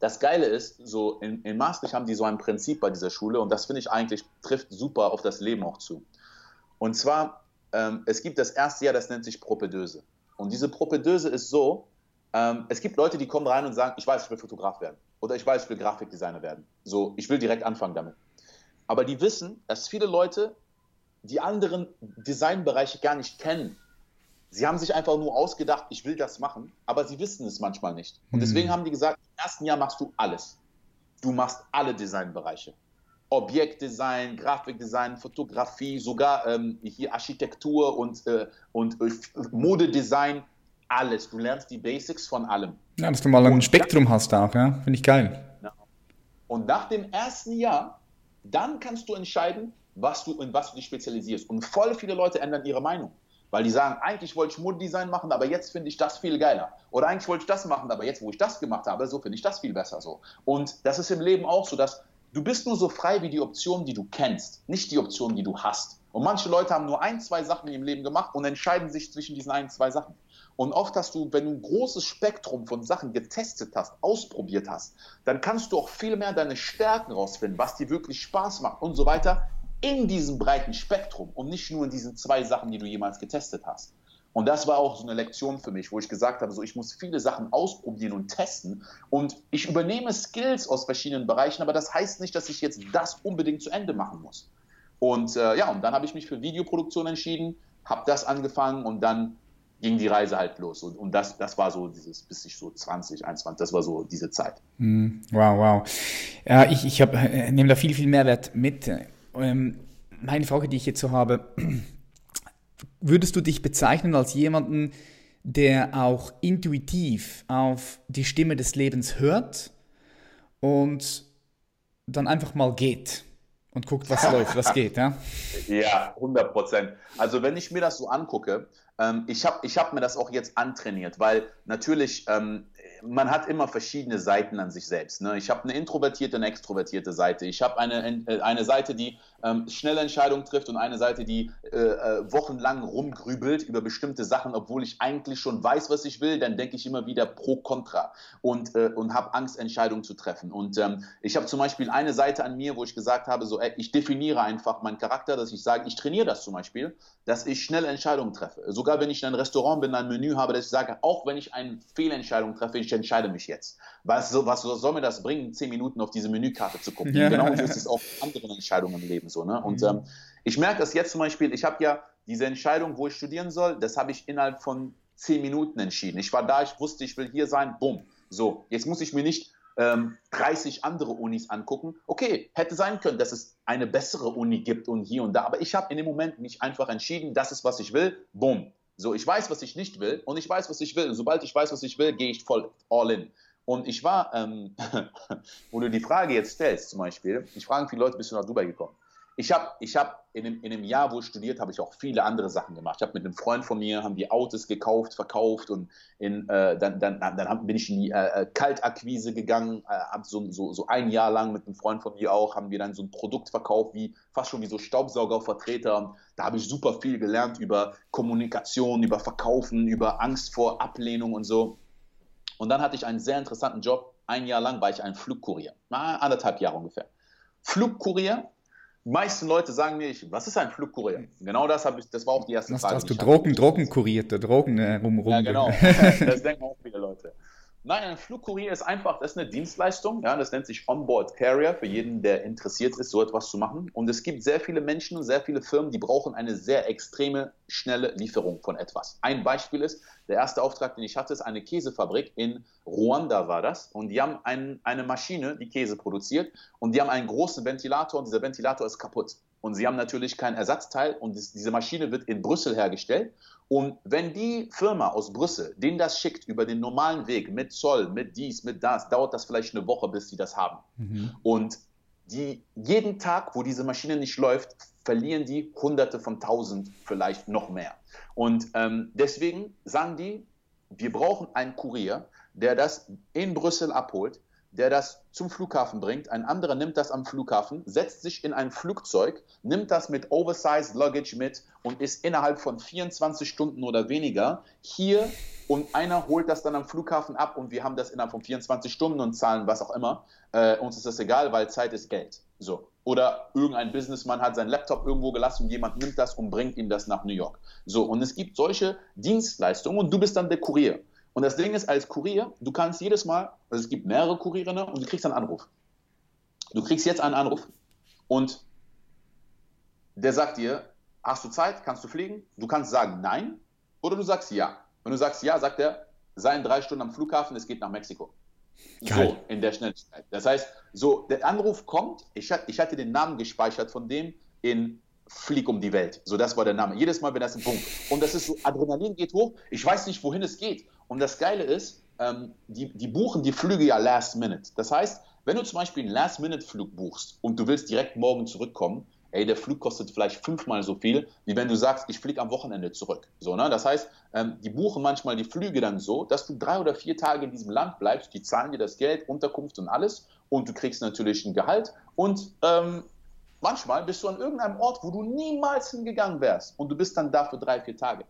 das Geile ist, so in, in Maastricht haben die so ein Prinzip bei dieser Schule und das finde ich eigentlich trifft super auf das Leben auch zu. Und zwar, ähm, es gibt das erste Jahr, das nennt sich Propedöse. Und diese Propedöse ist so, ähm, es gibt Leute, die kommen rein und sagen, ich weiß, ich will Fotograf werden oder ich weiß, ich will Grafikdesigner werden. So, ich will direkt anfangen damit. Aber die wissen, dass viele Leute die anderen Designbereiche gar nicht kennen Sie haben sich einfach nur ausgedacht, ich will das machen, aber sie wissen es manchmal nicht. Und deswegen mhm. haben die gesagt, im ersten Jahr machst du alles. Du machst alle Designbereiche. Objektdesign, Grafikdesign, Fotografie, sogar ähm, hier Architektur und, äh, und äh, Modedesign, alles. Du lernst die Basics von allem. Ja, dass du mal ein Spektrum hast auch, ja? finde ich geil. Und nach dem ersten Jahr, dann kannst du entscheiden, was du, in was du dich spezialisierst. Und voll viele Leute ändern ihre Meinung. Weil die sagen, eigentlich wollte ich Modedesign machen, aber jetzt finde ich das viel geiler. Oder eigentlich wollte ich das machen, aber jetzt, wo ich das gemacht habe, so finde ich das viel besser so. Und das ist im Leben auch so, dass du bist nur so frei wie die Optionen, die du kennst, nicht die Optionen, die du hast. Und manche Leute haben nur ein, zwei Sachen im Leben gemacht und entscheiden sich zwischen diesen ein, zwei Sachen. Und oft hast du, wenn du ein großes Spektrum von Sachen getestet hast, ausprobiert hast, dann kannst du auch viel mehr deine Stärken rausfinden, was dir wirklich Spaß macht und so weiter, in diesem breiten Spektrum und nicht nur in diesen zwei Sachen, die du jemals getestet hast. Und das war auch so eine Lektion für mich, wo ich gesagt habe, so ich muss viele Sachen ausprobieren und testen und ich übernehme Skills aus verschiedenen Bereichen, aber das heißt nicht, dass ich jetzt das unbedingt zu Ende machen muss. Und äh, ja, und dann habe ich mich für Videoproduktion entschieden, habe das angefangen und dann ging die Reise halt los. Und, und das, das war so dieses, bis ich so 20, 21, das war so diese Zeit. Hm, wow, wow. Ja, ich, ich äh, nehme da viel, viel Mehrwert mit. Ähm, meine Frage, die ich jetzt so habe, würdest du dich bezeichnen als jemanden, der auch intuitiv auf die Stimme des Lebens hört und dann einfach mal geht und guckt, was läuft, was geht, ja? Ja, 100 Prozent. Also wenn ich mir das so angucke, ähm, ich habe ich hab mir das auch jetzt antrainiert, weil natürlich ähm, man hat immer verschiedene Seiten an sich selbst. Ne? Ich habe eine introvertierte und extrovertierte Seite. Ich habe eine, äh, eine Seite, die ähm, schnelle Entscheidungen trifft und eine Seite, die äh, äh, wochenlang rumgrübelt über bestimmte Sachen, obwohl ich eigentlich schon weiß, was ich will. Dann denke ich immer wieder pro kontra und, äh, und habe Angst, Entscheidungen zu treffen. Und ähm, ich habe zum Beispiel eine Seite an mir, wo ich gesagt habe, so, ey, ich definiere einfach meinen Charakter, dass ich sage, ich trainiere das zum Beispiel, dass ich schnelle Entscheidungen treffe. Sogar wenn ich in einem Restaurant bin, ein Menü habe, dass ich sage, auch wenn ich eine Fehlentscheidung treffe, ich ich entscheide mich jetzt. Was, was soll mir das bringen, zehn Minuten auf diese Menükarte zu gucken? Ja. Genau so ist es auch mit anderen Entscheidungen im Leben so. Ne? Und mhm. ähm, ich merke das jetzt zum Beispiel, ich habe ja diese Entscheidung, wo ich studieren soll, das habe ich innerhalb von zehn Minuten entschieden. Ich war da, ich wusste, ich will hier sein, bumm. So, jetzt muss ich mir nicht ähm, 30 andere Unis angucken. Okay, hätte sein können, dass es eine bessere Uni gibt und hier und da, aber ich habe in dem Moment mich einfach entschieden, das ist, was ich will, bumm. So, ich weiß, was ich nicht will und ich weiß, was ich will. Und sobald ich weiß, was ich will, gehe ich voll all in. Und ich war, ähm, wo du die Frage jetzt stellst, zum Beispiel, ich frage viele Leute, bist du nach Dubai gekommen? Ich habe ich hab in, dem, in dem Jahr, wo ich studiert habe, ich auch viele andere Sachen gemacht. Ich habe mit einem Freund von mir, haben die Autos gekauft, verkauft und in, äh, dann, dann, dann bin ich in die äh, äh Kaltakquise gegangen, äh, so, so, so ein Jahr lang mit einem Freund von mir auch, haben wir dann so ein Produkt verkauft, wie fast schon wie so Staubsaugervertreter. Da habe ich super viel gelernt über Kommunikation, über Verkaufen, über Angst vor Ablehnung und so. Und dann hatte ich einen sehr interessanten Job. Ein Jahr lang war ich ein Flugkurier, anderthalb Jahre ungefähr. Flugkurier die meisten Leute sagen mir, was ist ein Flugkurier? Genau das habe ich, das war auch die erste hast, Frage. Hast du Drogen, Drogen kuriert, Drogen äh, rum, rum. Ja, genau. das denken auch viele Leute. Nein, ein Flugkurier ist einfach, das ist eine Dienstleistung, ja, das nennt sich Onboard Carrier für jeden, der interessiert ist, so etwas zu machen. Und es gibt sehr viele Menschen und sehr viele Firmen, die brauchen eine sehr extreme, schnelle Lieferung von etwas. Ein Beispiel ist, der erste Auftrag, den ich hatte, ist eine Käsefabrik in Ruanda war das. Und die haben ein, eine Maschine, die Käse produziert und die haben einen großen Ventilator und dieser Ventilator ist kaputt. Und sie haben natürlich kein Ersatzteil und diese Maschine wird in Brüssel hergestellt. Und wenn die Firma aus Brüssel denen das schickt über den normalen Weg mit Zoll, mit dies, mit das, dauert das vielleicht eine Woche, bis sie das haben. Mhm. Und die, jeden Tag, wo diese Maschine nicht läuft, verlieren die Hunderte von Tausend, vielleicht noch mehr. Und ähm, deswegen sagen die, wir brauchen einen Kurier, der das in Brüssel abholt, der das zum Flughafen bringt. Ein anderer nimmt das am Flughafen, setzt sich in ein Flugzeug, nimmt das mit Oversized Luggage mit und ist innerhalb von 24 Stunden oder weniger hier und einer holt das dann am Flughafen ab und wir haben das innerhalb von 24 Stunden und zahlen was auch immer. Äh, uns ist das egal, weil Zeit ist Geld. So. Oder irgendein Businessman hat seinen Laptop irgendwo gelassen und jemand nimmt das und bringt ihm das nach New York. So. Und es gibt solche Dienstleistungen und du bist dann der Kurier. Und das Ding ist, als Kurier, du kannst jedes Mal, also es gibt mehrere Kurierinnen und du kriegst einen Anruf. Du kriegst jetzt einen Anruf und der sagt dir, hast du Zeit, kannst du fliegen? Du kannst sagen nein oder du sagst ja. Wenn du sagst ja, sagt er, sei in drei Stunden am Flughafen, es geht nach Mexiko. Geil. So, in der Schnelligkeit. Das heißt, so, der Anruf kommt, ich, ich hatte den Namen gespeichert von dem in Flieg um die Welt. So, das war der Name. Jedes Mal, wenn das ein Punkt. Und das ist so, Adrenalin geht hoch, ich weiß nicht, wohin es geht. Und das Geile ist, ähm, die, die buchen die Flüge ja last minute. Das heißt, wenn du zum Beispiel einen Last-Minute-Flug buchst und du willst direkt morgen zurückkommen, ey, der Flug kostet vielleicht fünfmal so viel, wie wenn du sagst, ich fliege am Wochenende zurück. So, ne? Das heißt, ähm, die buchen manchmal die Flüge dann so, dass du drei oder vier Tage in diesem Land bleibst, die zahlen dir das Geld, Unterkunft und alles und du kriegst natürlich ein Gehalt und ähm, manchmal bist du an irgendeinem Ort, wo du niemals hingegangen wärst und du bist dann da für drei, vier Tage.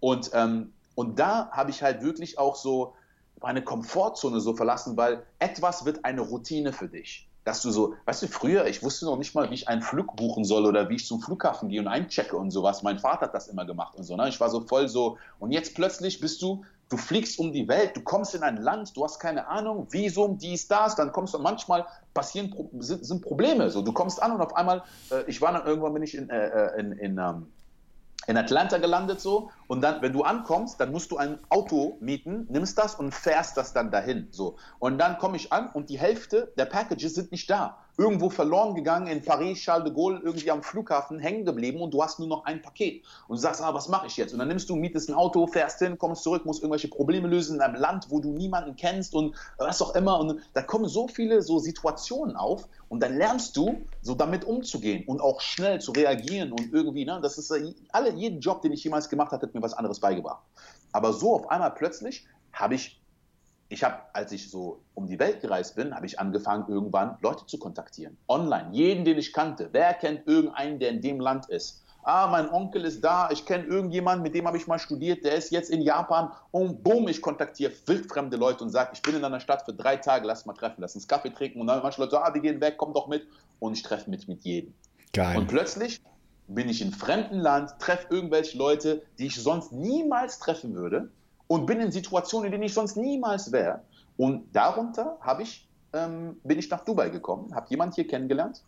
Und, ähm, und da habe ich halt wirklich auch so meine Komfortzone so verlassen, weil etwas wird eine Routine für dich dass du so, weißt du, früher, ich wusste noch nicht mal, wie ich einen Flug buchen soll oder wie ich zum Flughafen gehe und einchecke und sowas. Mein Vater hat das immer gemacht und so. Ne? Ich war so voll so, und jetzt plötzlich bist du, du fliegst um die Welt, du kommst in ein Land, du hast keine Ahnung, Visum, dies, das, dann kommst du, manchmal passieren, sind, Probleme. So, du kommst an und auf einmal, äh, ich war dann irgendwann, bin ich in, äh, äh in, in ähm, in Atlanta gelandet so und dann, wenn du ankommst, dann musst du ein Auto mieten, nimmst das und fährst das dann dahin so und dann komme ich an und die Hälfte der Packages sind nicht da irgendwo verloren gegangen in Paris, Charles de Gaulle, irgendwie am Flughafen hängen geblieben und du hast nur noch ein Paket. Und du sagst, ah, was mache ich jetzt? Und dann nimmst du, mietest ein Auto, fährst hin, kommst zurück, musst irgendwelche Probleme lösen in einem Land, wo du niemanden kennst und was auch immer. Und da kommen so viele so Situationen auf und dann lernst du, so damit umzugehen und auch schnell zu reagieren und irgendwie, ne, das ist alle, jeden Job, den ich jemals gemacht habe, hat mir was anderes beigebracht. Aber so auf einmal plötzlich habe ich ich habe, als ich so um die Welt gereist bin, habe ich angefangen, irgendwann Leute zu kontaktieren. Online. Jeden, den ich kannte. Wer kennt irgendeinen, der in dem Land ist? Ah, mein Onkel ist da, ich kenne irgendjemanden, mit dem habe ich mal studiert, der ist jetzt in Japan und boom, ich kontaktiere wildfremde Leute und sage, ich bin in einer Stadt für drei Tage, lass mal treffen, lass uns Kaffee trinken und dann manche Leute sagen, ah, die gehen weg, komm doch mit und ich treffe mich mit jedem. Geil. Und plötzlich bin ich in fremden Land, treffe irgendwelche Leute, die ich sonst niemals treffen würde und bin in Situationen, in denen ich sonst niemals wäre. Und darunter ich, ähm, bin ich nach Dubai gekommen, habe jemanden hier kennengelernt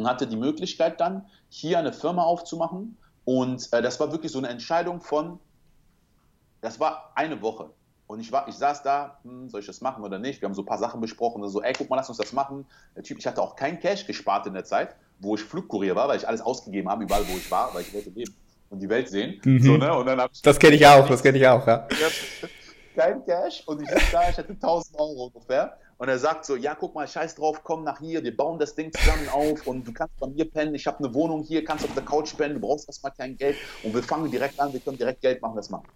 und hatte die Möglichkeit dann, hier eine Firma aufzumachen. Und äh, das war wirklich so eine Entscheidung von, das war eine Woche. Und ich, war, ich saß da, hm, soll ich das machen oder nicht? Wir haben so ein paar Sachen besprochen. So, ey, guck mal, lass uns das machen. Der Typ, ich hatte auch kein Cash gespart in der Zeit, wo ich Flugkurier war, weil ich alles ausgegeben habe, überall, wo ich war, weil ich wollte leben und die Welt sehen. Mhm. So, ne? und dann das kenne ich auch, das kenne ich auch, ja. kein Cash und ich sitze da, ich hatte 1000 Euro ungefähr. Und er sagt so, ja, guck mal, scheiß drauf, komm nach hier, wir bauen das Ding zusammen auf und du kannst bei mir pennen, ich habe eine Wohnung hier, kannst auf der Couch pennen, du brauchst erstmal kein Geld und wir fangen direkt an, wir können direkt Geld machen, das machen.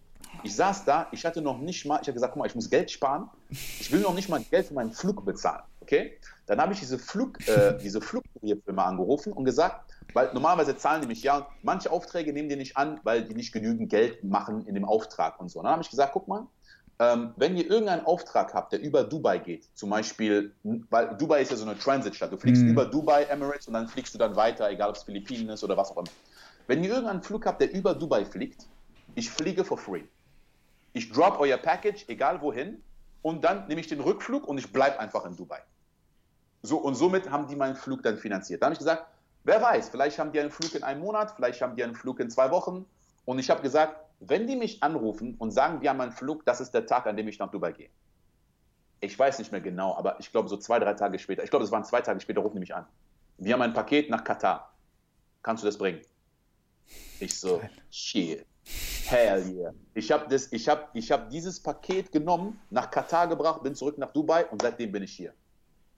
Ich saß da, ich hatte noch nicht mal, ich habe gesagt, guck mal, ich muss Geld sparen, ich will noch nicht mal Geld für meinen Flug bezahlen, okay? Dann habe ich diese Flug, äh, diese Flugkurierfirma angerufen und gesagt, weil normalerweise zahlen die mich ja, manche Aufträge nehmen die nicht an, weil die nicht genügend Geld machen in dem Auftrag und so. Und dann habe ich gesagt, guck mal, ähm, wenn ihr irgendeinen Auftrag habt, der über Dubai geht, zum Beispiel, weil Dubai ist ja so eine Transitstadt, du fliegst mhm. über Dubai, Emirates und dann fliegst du dann weiter, egal ob es Philippinen ist oder was auch immer. Wenn ihr irgendeinen Flug habt, der über Dubai fliegt, ich fliege for free. Ich drop euer Package, egal wohin, und dann nehme ich den Rückflug und ich bleibe einfach in Dubai. So, und somit haben die meinen Flug dann finanziert. Da habe ich gesagt, wer weiß, vielleicht haben die einen Flug in einem Monat, vielleicht haben die einen Flug in zwei Wochen. Und ich habe gesagt, wenn die mich anrufen und sagen, wir haben einen Flug, das ist der Tag, an dem ich nach Dubai gehe. Ich weiß nicht mehr genau, aber ich glaube so zwei, drei Tage später, ich glaube, es waren zwei Tage später, rufen die mich an. Wir haben ein Paket nach Katar. Kannst du das bringen? Ich so, shit. Hell yeah. Ich habe hab, hab dieses Paket genommen, nach Katar gebracht, bin zurück nach Dubai und seitdem bin ich hier.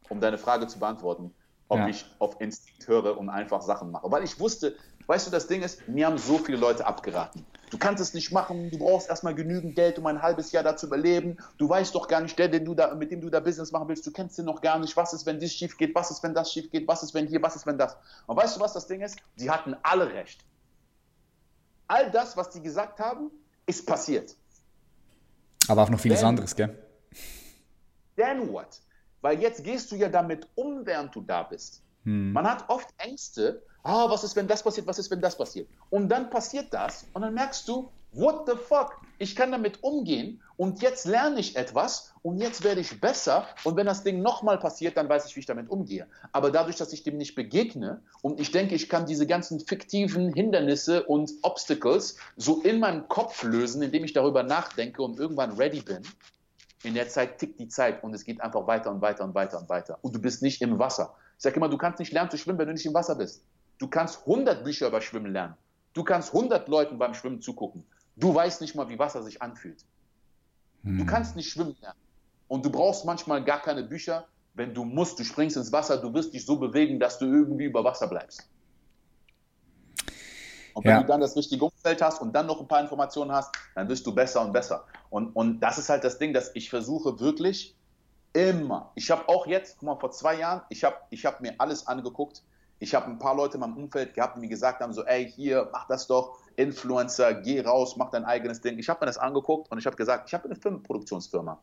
Um deine Frage zu beantworten, ob ja. ich auf Instinkt höre und einfach Sachen mache. Weil ich wusste, weißt du, das Ding ist, mir haben so viele Leute abgeraten. Du kannst es nicht machen, du brauchst erstmal genügend Geld, um ein halbes Jahr da zu überleben. Du weißt doch gar nicht, der, den du da, mit dem du da Business machen willst, du kennst den noch gar nicht. Was ist, wenn dies schief geht? Was ist, wenn das schief geht? Was ist, wenn hier? Was ist, wenn das? Und weißt du, was das Ding ist? Die hatten alle recht. All das, was die gesagt haben, ist passiert. Aber auch noch vieles then, anderes, gell? Then what? Weil jetzt gehst du ja damit um, während du da bist. Hm. Man hat oft Ängste, ah, was ist, wenn das passiert, was ist, wenn das passiert. Und dann passiert das und dann merkst du, what the fuck, ich kann damit umgehen und jetzt lerne ich etwas und jetzt werde ich besser und wenn das Ding nochmal passiert, dann weiß ich, wie ich damit umgehe. Aber dadurch, dass ich dem nicht begegne und ich denke, ich kann diese ganzen fiktiven Hindernisse und Obstacles so in meinem Kopf lösen, indem ich darüber nachdenke und irgendwann ready bin, in der Zeit tickt die Zeit und es geht einfach weiter und weiter und weiter und weiter. Und du bist nicht im Wasser. Ich sage immer, du kannst nicht lernen zu schwimmen, wenn du nicht im Wasser bist. Du kannst 100 Bücher über Schwimmen lernen. Du kannst 100 Leuten beim Schwimmen zugucken. Du weißt nicht mal, wie Wasser sich anfühlt. Hm. Du kannst nicht schwimmen lernen. Und du brauchst manchmal gar keine Bücher. Wenn du musst, du springst ins Wasser, du wirst dich so bewegen, dass du irgendwie über Wasser bleibst. Und wenn ja. du dann das richtige Umfeld hast und dann noch ein paar Informationen hast, dann wirst du besser und besser. Und, und das ist halt das Ding, dass ich versuche wirklich immer, ich habe auch jetzt, guck mal, vor zwei Jahren, ich habe ich hab mir alles angeguckt, ich habe ein paar Leute in meinem Umfeld gehabt, die mir gesagt haben, so, ey, hier, mach das doch, Influencer, geh raus, mach dein eigenes Ding. Ich habe mir das angeguckt und ich habe gesagt, ich habe eine Filmproduktionsfirma.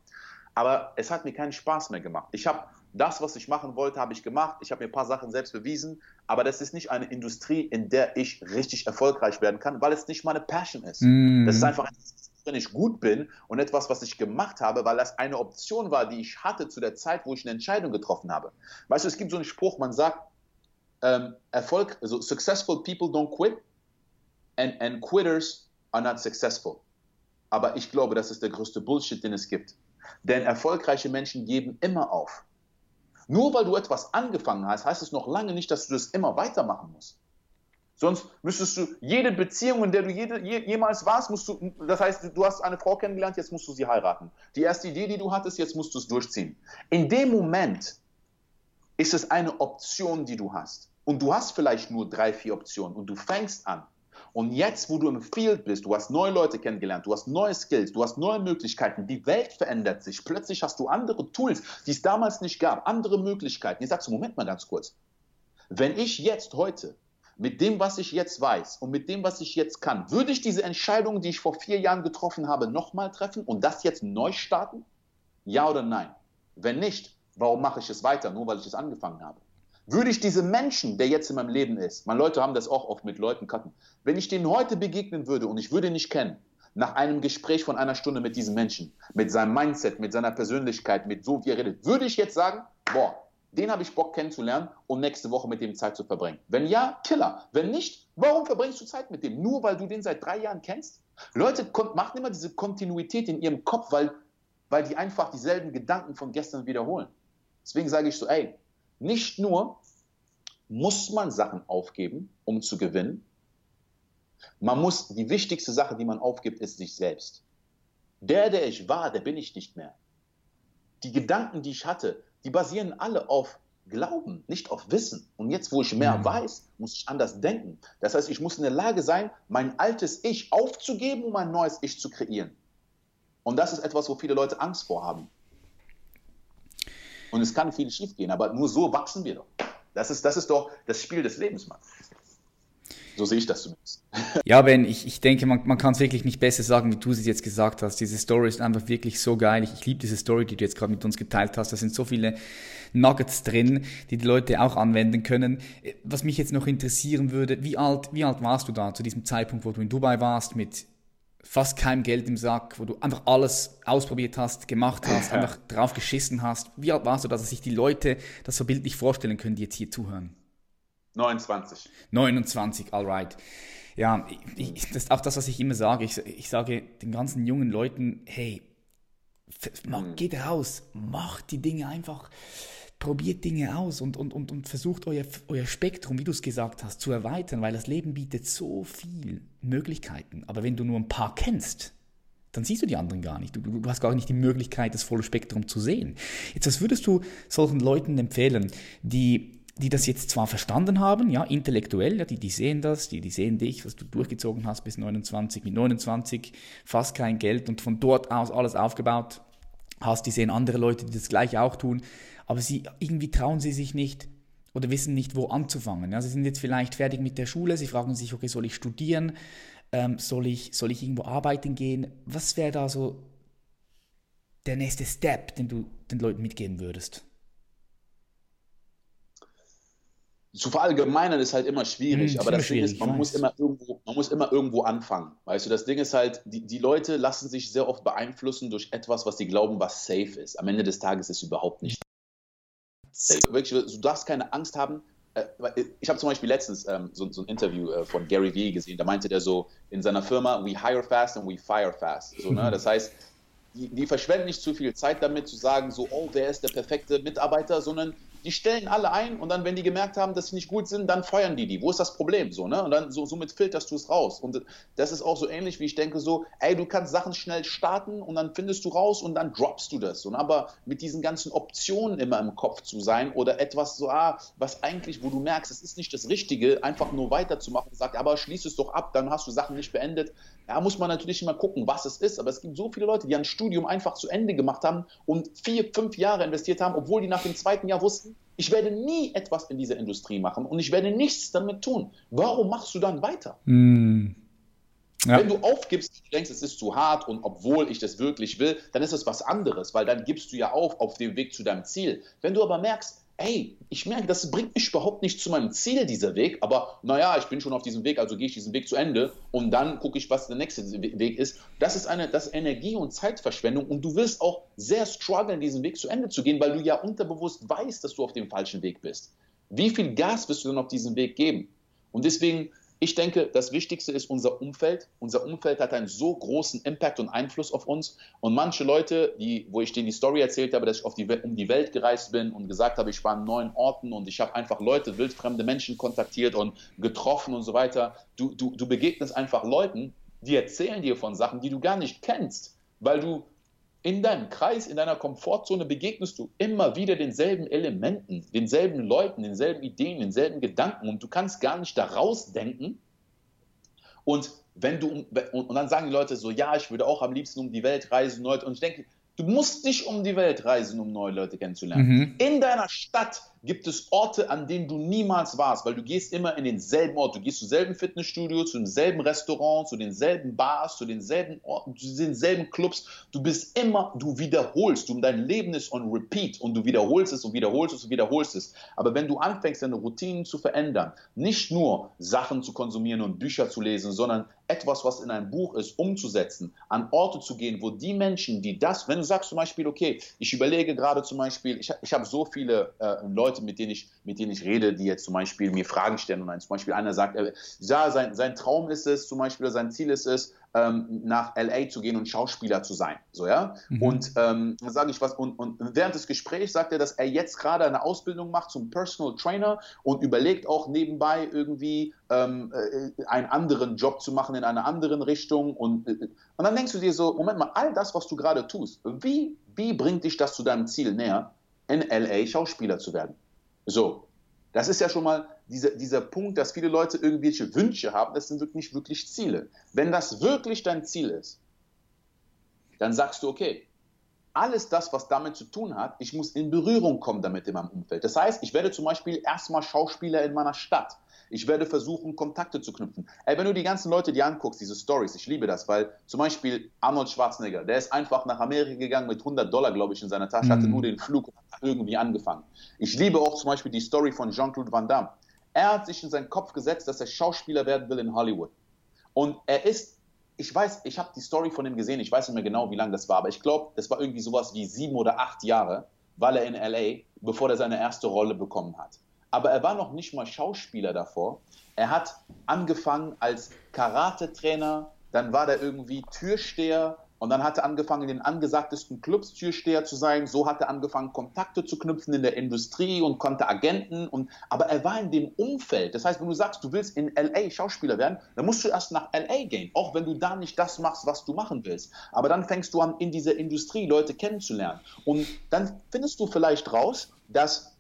Aber es hat mir keinen Spaß mehr gemacht. Ich habe das, was ich machen wollte, habe ich gemacht. Ich habe mir ein paar Sachen selbst bewiesen. Aber das ist nicht eine Industrie, in der ich richtig erfolgreich werden kann, weil es nicht meine Passion ist. Mm. Das ist einfach etwas, wenn ich gut bin und etwas, was ich gemacht habe, weil das eine Option war, die ich hatte zu der Zeit, wo ich eine Entscheidung getroffen habe. Weißt du, es gibt so einen Spruch, man sagt, ähm, Erfolg, also successful people don't quit and, and quitters are not successful. Aber ich glaube, das ist der größte Bullshit, den es gibt. Denn erfolgreiche Menschen geben immer auf. Nur weil du etwas angefangen hast, heißt es noch lange nicht, dass du das immer weitermachen musst. Sonst müsstest du jede Beziehung, in der du jede, je, jemals warst, musst du, das heißt, du hast eine Frau kennengelernt, jetzt musst du sie heiraten. Die erste Idee, die du hattest, jetzt musst du es durchziehen. In dem Moment ist es eine Option, die du hast und du hast vielleicht nur drei, vier Optionen und du fängst an. Und jetzt, wo du im Field bist, du hast neue Leute kennengelernt, du hast neue Skills, du hast neue Möglichkeiten, die Welt verändert sich, plötzlich hast du andere Tools, die es damals nicht gab, andere Möglichkeiten. Jetzt sagst du, Moment mal ganz kurz. Wenn ich jetzt heute mit dem, was ich jetzt weiß und mit dem, was ich jetzt kann, würde ich diese Entscheidung, die ich vor vier Jahren getroffen habe, nochmal treffen und das jetzt neu starten? Ja oder nein? Wenn nicht, warum mache ich es weiter, nur weil ich es angefangen habe? Würde ich diese Menschen, der jetzt in meinem Leben ist, meine Leute haben das auch oft mit Leuten cutten, wenn ich denen heute begegnen würde und ich würde ihn nicht kennen, nach einem Gespräch von einer Stunde mit diesem Menschen, mit seinem Mindset, mit seiner Persönlichkeit, mit so wie er redet, würde ich jetzt sagen, boah, den habe ich Bock kennenzulernen und nächste Woche mit dem Zeit zu verbringen. Wenn ja, Killer. Wenn nicht, warum verbringst du Zeit mit dem? Nur weil du den seit drei Jahren kennst? Leute machen immer diese Kontinuität in ihrem Kopf, weil, weil die einfach dieselben Gedanken von gestern wiederholen. Deswegen sage ich so, ey, nicht nur muss man Sachen aufgeben, um zu gewinnen. Man muss, die wichtigste Sache, die man aufgibt, ist sich selbst. Der, der ich war, der bin ich nicht mehr. Die Gedanken, die ich hatte, die basieren alle auf Glauben, nicht auf Wissen. Und jetzt, wo ich mehr mhm. weiß, muss ich anders denken. Das heißt, ich muss in der Lage sein, mein altes Ich aufzugeben, um ein neues Ich zu kreieren. Und das ist etwas, wo viele Leute Angst vor haben. Und es kann viel schief gehen, aber nur so wachsen wir doch. Das ist, das ist doch das Spiel des Lebens, Mann. So sehe ich das zumindest. Ja, Ben, ich, ich denke, man, man kann es wirklich nicht besser sagen, wie du es jetzt gesagt hast. Diese Story ist einfach wirklich so geil. Ich, ich liebe diese Story, die du jetzt gerade mit uns geteilt hast. Da sind so viele Nuggets drin, die die Leute auch anwenden können. Was mich jetzt noch interessieren würde, wie alt, wie alt warst du da zu diesem Zeitpunkt, wo du in Dubai warst mit fast keinem Geld im Sack, wo du einfach alles ausprobiert hast, gemacht hast, einfach drauf geschissen hast. Wie alt warst du, dass sich die Leute das so bildlich vorstellen können, die jetzt hier zuhören? 29. 29, alright. Ja, ich, das ist auch das, was ich immer sage. Ich, ich sage den ganzen jungen Leuten, hey, mhm. geht raus, macht die Dinge einfach, probiert Dinge aus und, und, und, und versucht euer, euer Spektrum, wie du es gesagt hast, zu erweitern, weil das Leben bietet so viel Möglichkeiten. Aber wenn du nur ein paar kennst, dann siehst du die anderen gar nicht. Du, du, hast gar nicht die Möglichkeit, das volle Spektrum zu sehen. Jetzt, was würdest du solchen Leuten empfehlen, die die das jetzt zwar verstanden haben, ja, intellektuell, ja, die, die sehen das, die, die sehen dich, was du durchgezogen hast bis 29, mit 29 fast kein Geld und von dort aus alles aufgebaut hast, die sehen andere Leute, die das gleich auch tun, aber sie, irgendwie trauen sie sich nicht oder wissen nicht, wo anzufangen. Ja, sie sind jetzt vielleicht fertig mit der Schule, sie fragen sich, okay, soll ich studieren, ähm, soll, ich, soll ich irgendwo arbeiten gehen, was wäre da so der nächste Step, den du den Leuten mitgeben würdest? Zu verallgemeinern ist halt immer schwierig, mhm, aber das Ding ist, man muss, immer irgendwo, man muss immer irgendwo anfangen. Weißt du, das Ding ist halt, die, die Leute lassen sich sehr oft beeinflussen durch etwas, was sie glauben, was safe ist. Am Ende des Tages ist es überhaupt nicht safe. Wirklich, du darfst keine Angst haben. Äh, ich habe zum Beispiel letztens ähm, so, so, ein Interview äh, von Gary Vee gesehen, da meinte der so, in seiner Firma, we hire fast and we fire fast. So, ne? Das heißt, die, die verschwenden nicht zu viel Zeit damit zu sagen, so, oh, wer ist der perfekte Mitarbeiter, sondern die stellen alle ein und dann, wenn die gemerkt haben, dass sie nicht gut sind, dann feuern die die. Wo ist das Problem? So, ne? Und dann so, somit filterst du es raus. Und das ist auch so ähnlich, wie ich denke, so, ey, du kannst Sachen schnell starten und dann findest du raus und dann droppst du das. Und aber mit diesen ganzen Optionen immer im Kopf zu sein oder etwas so, ah, was eigentlich, wo du merkst, es ist nicht das Richtige, einfach nur weiterzumachen und sagt, aber schließ es doch ab, dann hast du Sachen nicht beendet. Ja, muss man natürlich immer gucken, was es ist. Aber es gibt so viele Leute, die ein Studium einfach zu Ende gemacht haben und vier, fünf Jahre investiert haben, obwohl die nach dem zweiten Jahr wussten, ich werde nie etwas in dieser Industrie machen und ich werde nichts damit tun. Warum machst du dann weiter? Mm. Ja. Wenn du aufgibst, du denkst, es ist zu hart und obwohl ich das wirklich will, dann ist es was anderes, weil dann gibst du ja auf auf dem Weg zu deinem Ziel. Wenn du aber merkst, ey, ich merke, das bringt mich überhaupt nicht zu meinem Ziel, dieser Weg, aber naja, ich bin schon auf diesem Weg, also gehe ich diesen Weg zu Ende und dann gucke ich, was der nächste Weg ist. Das ist eine das ist Energie- und Zeitverschwendung und du wirst auch sehr strugglen, diesen Weg zu Ende zu gehen, weil du ja unterbewusst weißt, dass du auf dem falschen Weg bist. Wie viel Gas wirst du dann auf diesem Weg geben? Und deswegen ich denke, das Wichtigste ist unser Umfeld. Unser Umfeld hat einen so großen Impact und Einfluss auf uns. Und manche Leute, die, wo ich denen die Story erzählt habe, dass ich die, um die Welt gereist bin und gesagt habe, ich war an neuen Orten und ich habe einfach Leute, wildfremde Menschen kontaktiert und getroffen und so weiter. Du, du, du begegnest einfach Leuten, die erzählen dir von Sachen, die du gar nicht kennst, weil du in deinem Kreis, in deiner Komfortzone begegnest du immer wieder denselben Elementen, denselben Leuten, denselben Ideen, denselben Gedanken und du kannst gar nicht daraus denken. Und wenn du, und dann sagen die Leute so, ja, ich würde auch am liebsten um die Welt reisen, Leute. Und ich denke, du musst nicht um die Welt reisen, um neue Leute kennenzulernen. Mhm. In deiner Stadt gibt es Orte, an denen du niemals warst, weil du gehst immer in denselben Ort. Du gehst zum selben Fitnessstudio, zu demselben Restaurant, zu denselben Bars, zu denselben Orten, zu denselben Clubs. Du bist immer, du wiederholst. Du, dein Leben ist on repeat und du wiederholst es und wiederholst es und wiederholst es. Aber wenn du anfängst, deine Routinen zu verändern, nicht nur Sachen zu konsumieren und Bücher zu lesen, sondern etwas, was in einem Buch ist, umzusetzen, an Orte zu gehen, wo die Menschen, die das, wenn du sagst zum Beispiel, okay, ich überlege gerade zum Beispiel, ich, ich habe so viele äh, Leute, Leute, mit denen ich, mit denen ich rede, die jetzt zum Beispiel mir Fragen stellen und zum Beispiel einer sagt, äh, ja, sein, sein Traum ist es, zum Beispiel sein Ziel ist es, ähm, nach LA zu gehen und Schauspieler zu sein. So, ja? Mhm. Und ähm, dann sage ich was, und, und während des Gesprächs sagt er, dass er jetzt gerade eine Ausbildung macht zum Personal Trainer und überlegt auch nebenbei irgendwie ähm, äh, einen anderen Job zu machen in einer anderen Richtung. Und, äh, und dann denkst du dir so, Moment mal, all das, was du gerade tust, wie, wie bringt dich das zu deinem Ziel näher, in LA Schauspieler zu werden? So, das ist ja schon mal dieser, dieser Punkt, dass viele Leute irgendwelche Wünsche haben, das sind wirklich nicht wirklich Ziele. Wenn das wirklich dein Ziel ist, dann sagst du, okay, alles das, was damit zu tun hat, ich muss in Berührung kommen damit in meinem Umfeld. Das heißt, ich werde zum Beispiel erstmal Schauspieler in meiner Stadt. Ich werde versuchen, Kontakte zu knüpfen. Ey, wenn du die ganzen Leute dir anguckst, diese Stories, ich liebe das, weil zum Beispiel Arnold Schwarzenegger, der ist einfach nach Amerika gegangen mit 100 Dollar, glaube ich, in seiner Tasche, mhm. hatte nur den Flug und hat irgendwie angefangen. Ich liebe auch zum Beispiel die Story von Jean-Claude Van Damme. Er hat sich in seinen Kopf gesetzt, dass er Schauspieler werden will in Hollywood. Und er ist, ich weiß, ich habe die Story von ihm gesehen, ich weiß nicht mehr genau, wie lange das war, aber ich glaube, das war irgendwie sowas wie sieben oder acht Jahre, weil er in LA, bevor er seine erste Rolle bekommen hat aber er war noch nicht mal Schauspieler davor. Er hat angefangen als Karate-Trainer, dann war er irgendwie Türsteher und dann hat er angefangen, in den angesagtesten Clubs Türsteher zu sein. So hat er angefangen, Kontakte zu knüpfen in der Industrie und konnte Agenten. Und, aber er war in dem Umfeld. Das heißt, wenn du sagst, du willst in LA Schauspieler werden, dann musst du erst nach LA gehen. Auch wenn du da nicht das machst, was du machen willst. Aber dann fängst du an, in dieser Industrie Leute kennenzulernen. Und dann findest du vielleicht raus, dass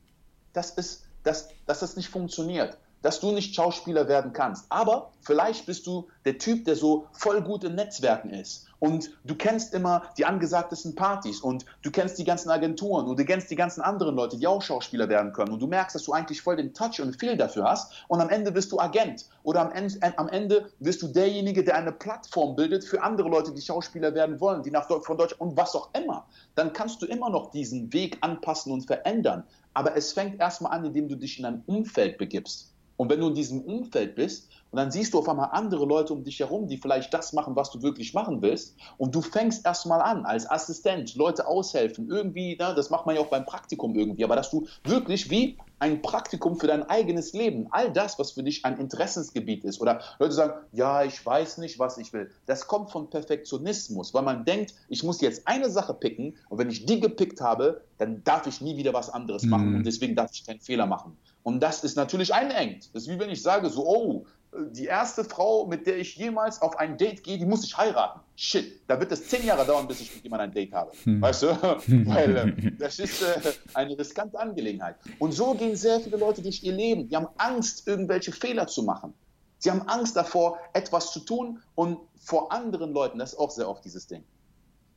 das ist dass, dass das nicht funktioniert, dass du nicht Schauspieler werden kannst. Aber vielleicht bist du der Typ, der so voll gut in Netzwerken ist. Und du kennst immer die angesagtesten Partys und du kennst die ganzen Agenturen und du kennst die ganzen anderen Leute, die auch Schauspieler werden können. Und du merkst, dass du eigentlich voll den Touch und Feel dafür hast. Und am Ende bist du Agent. Oder am Ende, am Ende bist du derjenige, der eine Plattform bildet für andere Leute, die Schauspieler werden wollen, die nach von Deutschland und was auch immer. Dann kannst du immer noch diesen Weg anpassen und verändern. Aber es fängt erstmal an, indem du dich in ein Umfeld begibst. Und wenn du in diesem Umfeld bist und dann siehst du auf einmal andere Leute um dich herum, die vielleicht das machen, was du wirklich machen willst, und du fängst erstmal an, als Assistent, Leute aushelfen, irgendwie, ne, das macht man ja auch beim Praktikum irgendwie, aber dass du wirklich wie ein Praktikum für dein eigenes Leben, all das, was für dich ein Interessensgebiet ist, oder Leute sagen, ja, ich weiß nicht, was ich will, das kommt von Perfektionismus, weil man denkt, ich muss jetzt eine Sache picken, und wenn ich die gepickt habe, dann darf ich nie wieder was anderes machen, mhm. und deswegen darf ich keinen Fehler machen. Und das ist natürlich einengt. Das ist wie wenn ich sage, so, oh, die erste Frau, mit der ich jemals auf ein Date gehe, die muss ich heiraten. Shit, da wird es zehn Jahre dauern, bis ich mit jemandem ein Date habe. Hm. Weißt du? Weil äh, das ist äh, eine riskante Angelegenheit. Und so gehen sehr viele Leute durch ihr Leben. Die haben Angst, irgendwelche Fehler zu machen. Sie haben Angst davor, etwas zu tun und vor anderen Leuten, das ist auch sehr oft dieses Ding.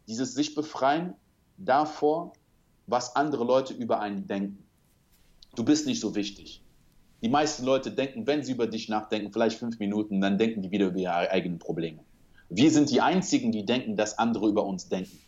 Dieses sich befreien davor, was andere Leute über einen denken du bist nicht so wichtig. Die meisten Leute denken, wenn sie über dich nachdenken, vielleicht fünf Minuten, dann denken die wieder über ihre eigenen Probleme. Wir sind die Einzigen, die denken, dass andere über uns denken.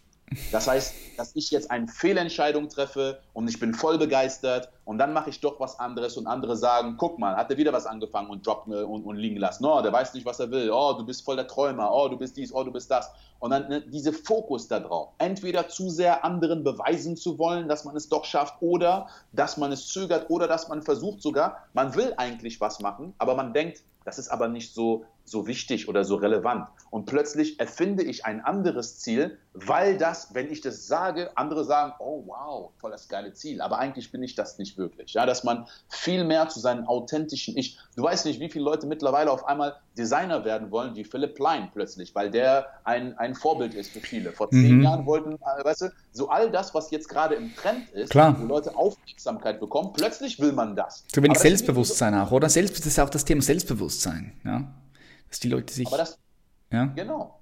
Das heißt, dass ich jetzt eine Fehlentscheidung treffe und ich bin voll begeistert und dann mache ich doch was anderes und andere sagen, guck mal, hat er wieder was angefangen und droppt und, und liegen lassen. Oh, der weiß nicht, was er will. Oh, du bist voll der Träumer. Oh, du bist dies. Oh, du bist das. Und dann ne, dieser Fokus darauf. Entweder zu sehr anderen beweisen zu wollen, dass man es doch schafft oder dass man es zögert oder dass man versucht sogar, man will eigentlich was machen, aber man denkt, das ist aber nicht so, so wichtig oder so relevant. Und plötzlich erfinde ich ein anderes Ziel, weil das, wenn ich das sage, andere sagen, oh wow, voll das geile Ziel. Aber eigentlich bin ich das nicht wirklich. Ja, dass man viel mehr zu seinem authentischen Ich. Du weißt nicht, wie viele Leute mittlerweile auf einmal Designer werden wollen, wie Philipp Plein plötzlich, weil der ein, ein Vorbild ist für viele. Vor zehn mhm. Jahren wollten, äh, weißt du, so all das, was jetzt gerade im Trend ist, Klar. wo Leute Aufmerksamkeit bekommen, plötzlich will man das. Zu wenig Selbstbewusstsein auch, oder? Selbst, das ist auch das Thema Selbstbewusstsein, ja. Dass die Leute sich. Aber das, ja? Genau.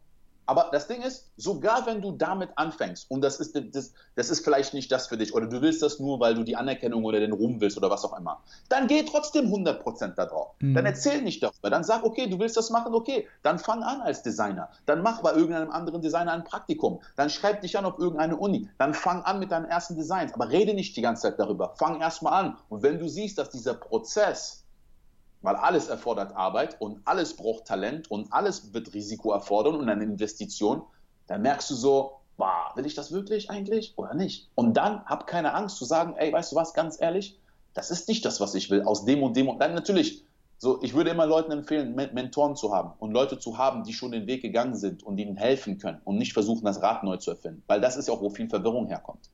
Aber das Ding ist, sogar wenn du damit anfängst, und das ist, das, das ist vielleicht nicht das für dich, oder du willst das nur, weil du die Anerkennung oder den Ruhm willst oder was auch immer, dann geh trotzdem 100% da drauf. Mhm. Dann erzähl nicht darüber. Dann sag, okay, du willst das machen, okay, dann fang an als Designer. Dann mach bei irgendeinem anderen Designer ein Praktikum. Dann schreib dich an auf irgendeine Uni. Dann fang an mit deinen ersten Designs. Aber rede nicht die ganze Zeit darüber. Fang erstmal an. Und wenn du siehst, dass dieser Prozess weil alles erfordert Arbeit und alles braucht Talent und alles wird Risiko erfordern und eine Investition, dann merkst du so, wow, will ich das wirklich eigentlich oder nicht? Und dann hab keine Angst zu sagen, ey, weißt du was, ganz ehrlich, das ist nicht das, was ich will, aus dem und dem und dann natürlich, so, ich würde immer Leuten empfehlen, Mentoren zu haben und Leute zu haben, die schon den Weg gegangen sind und ihnen helfen können und nicht versuchen, das Rad neu zu erfinden, weil das ist ja auch, wo viel Verwirrung herkommt.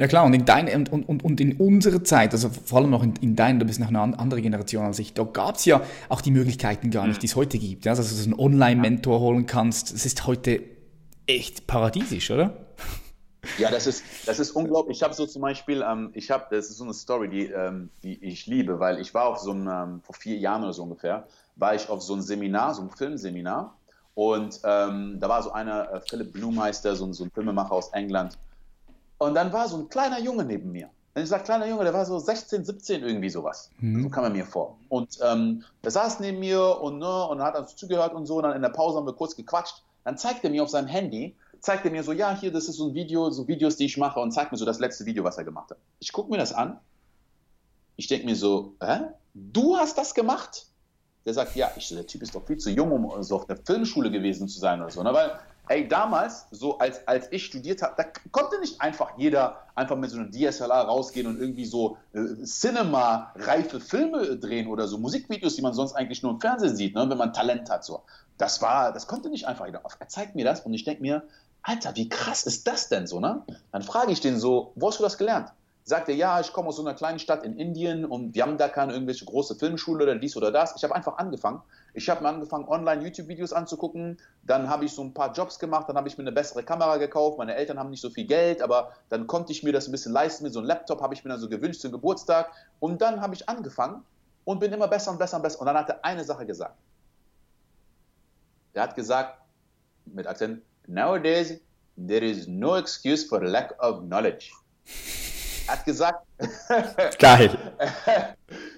Ja klar, und in deine und, und, und in unserer Zeit, also vor allem noch in, in deiner, du bist noch eine andere Generation als ich, da gab es ja auch die Möglichkeiten gar nicht, mhm. die es heute gibt. Ja? Also, dass du einen Online-Mentor holen kannst, das ist heute echt paradiesisch, oder? Ja, das ist, das ist unglaublich. Ich habe so zum Beispiel, ähm, ich habe, das ist so eine Story, die, ähm, die ich liebe, weil ich war auf so einem, ähm, vor vier Jahren oder so ungefähr, war ich auf so einem Seminar, so einem Filmseminar und ähm, da war so einer, äh, Philipp Blumeister, so, so ein Filmemacher aus England und dann war so ein kleiner Junge neben mir. Und ich sage, kleiner Junge, der war so 16, 17, irgendwie sowas. Mhm. So kam er mir vor. Und ähm, der saß neben mir und, ne, und hat uns zugehört und so. Und dann in der Pause haben wir kurz gequatscht. Dann zeigt er mir auf seinem Handy, zeigt er mir so, ja, hier, das ist so ein Video, so Videos, die ich mache und zeigt mir so das letzte Video, was er gemacht hat. Ich gucke mir das an. Ich denke mir so, hä? Du hast das gemacht? Der sagt, ja, ich, der Typ ist doch viel zu jung, um so auf der Filmschule gewesen zu sein oder so. Ne? Weil ey, damals, so als, als ich studiert habe, da konnte nicht einfach jeder einfach mit so einem DSLR rausgehen und irgendwie so äh, Cinema-reife Filme drehen oder so Musikvideos, die man sonst eigentlich nur im Fernsehen sieht, ne, wenn man Talent hat. So. Das war, das konnte nicht einfach jeder. Er zeigt mir das und ich denke mir, Alter, wie krass ist das denn so, ne? Dann frage ich den so, wo hast du das gelernt? Sagt er, ja, ich komme aus so einer kleinen Stadt in Indien und wir haben da keine irgendwelche große Filmschule oder dies oder das. Ich habe einfach angefangen. Ich habe mir angefangen, online YouTube-Videos anzugucken. Dann habe ich so ein paar Jobs gemacht. Dann habe ich mir eine bessere Kamera gekauft. Meine Eltern haben nicht so viel Geld, aber dann konnte ich mir das ein bisschen leisten. Mit so einem Laptop habe ich mir dann so gewünscht zum Geburtstag. Und dann habe ich angefangen und bin immer besser und besser und besser. Und dann hat er eine Sache gesagt. Er hat gesagt, mit Akzent, nowadays there is no excuse for lack of knowledge. Er hat gesagt, geil.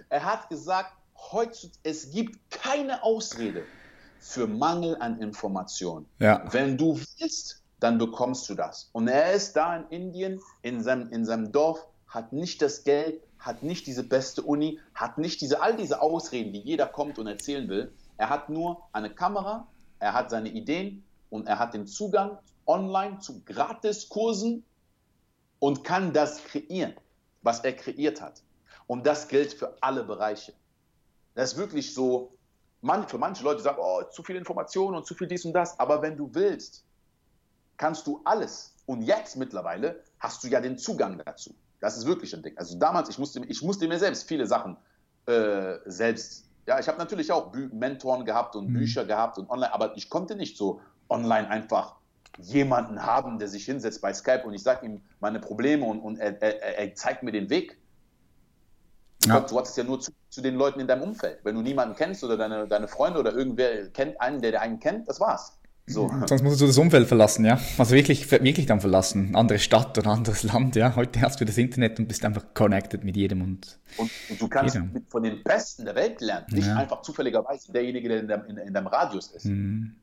er hat gesagt, heutzutage, es gibt keine Ausrede für Mangel an Informationen. Ja. Wenn du willst, dann bekommst du das. Und er ist da in Indien, in seinem, in seinem Dorf, hat nicht das Geld, hat nicht diese beste Uni, hat nicht diese, all diese Ausreden, die jeder kommt und erzählen will. Er hat nur eine Kamera, er hat seine Ideen und er hat den Zugang online zu Gratiskursen und kann das kreieren, was er kreiert hat. Und das gilt für alle Bereiche. Das ist wirklich so, man, für manche Leute sagen, oh, zu viel Information und zu viel dies und das. Aber wenn du willst, kannst du alles. Und jetzt mittlerweile hast du ja den Zugang dazu. Das ist wirklich ein Ding. Also damals, ich musste, ich musste mir selbst viele Sachen äh, selbst, ja, ich habe natürlich auch Bü Mentoren gehabt und mhm. Bücher gehabt und online, aber ich konnte nicht so online einfach jemanden haben, der sich hinsetzt bei Skype und ich sage ihm meine Probleme und, und er, er, er zeigt mir den Weg. Ja. Du hast es ja nur zu, zu, den Leuten in deinem Umfeld. Wenn du niemanden kennst oder deine, deine Freunde oder irgendwer kennt einen, der, der einen kennt, das war's. So. Sonst musst du das Umfeld verlassen, ja. Also wirklich, wirklich dann verlassen. Andere Stadt oder anderes Land, ja. Heute hast du das Internet und bist einfach connected mit jedem und. Und, und du kannst mit, von den Besten der Welt lernen, nicht ja. einfach zufälligerweise derjenige, der in deinem, in, in deinem Radius ist. Mhm.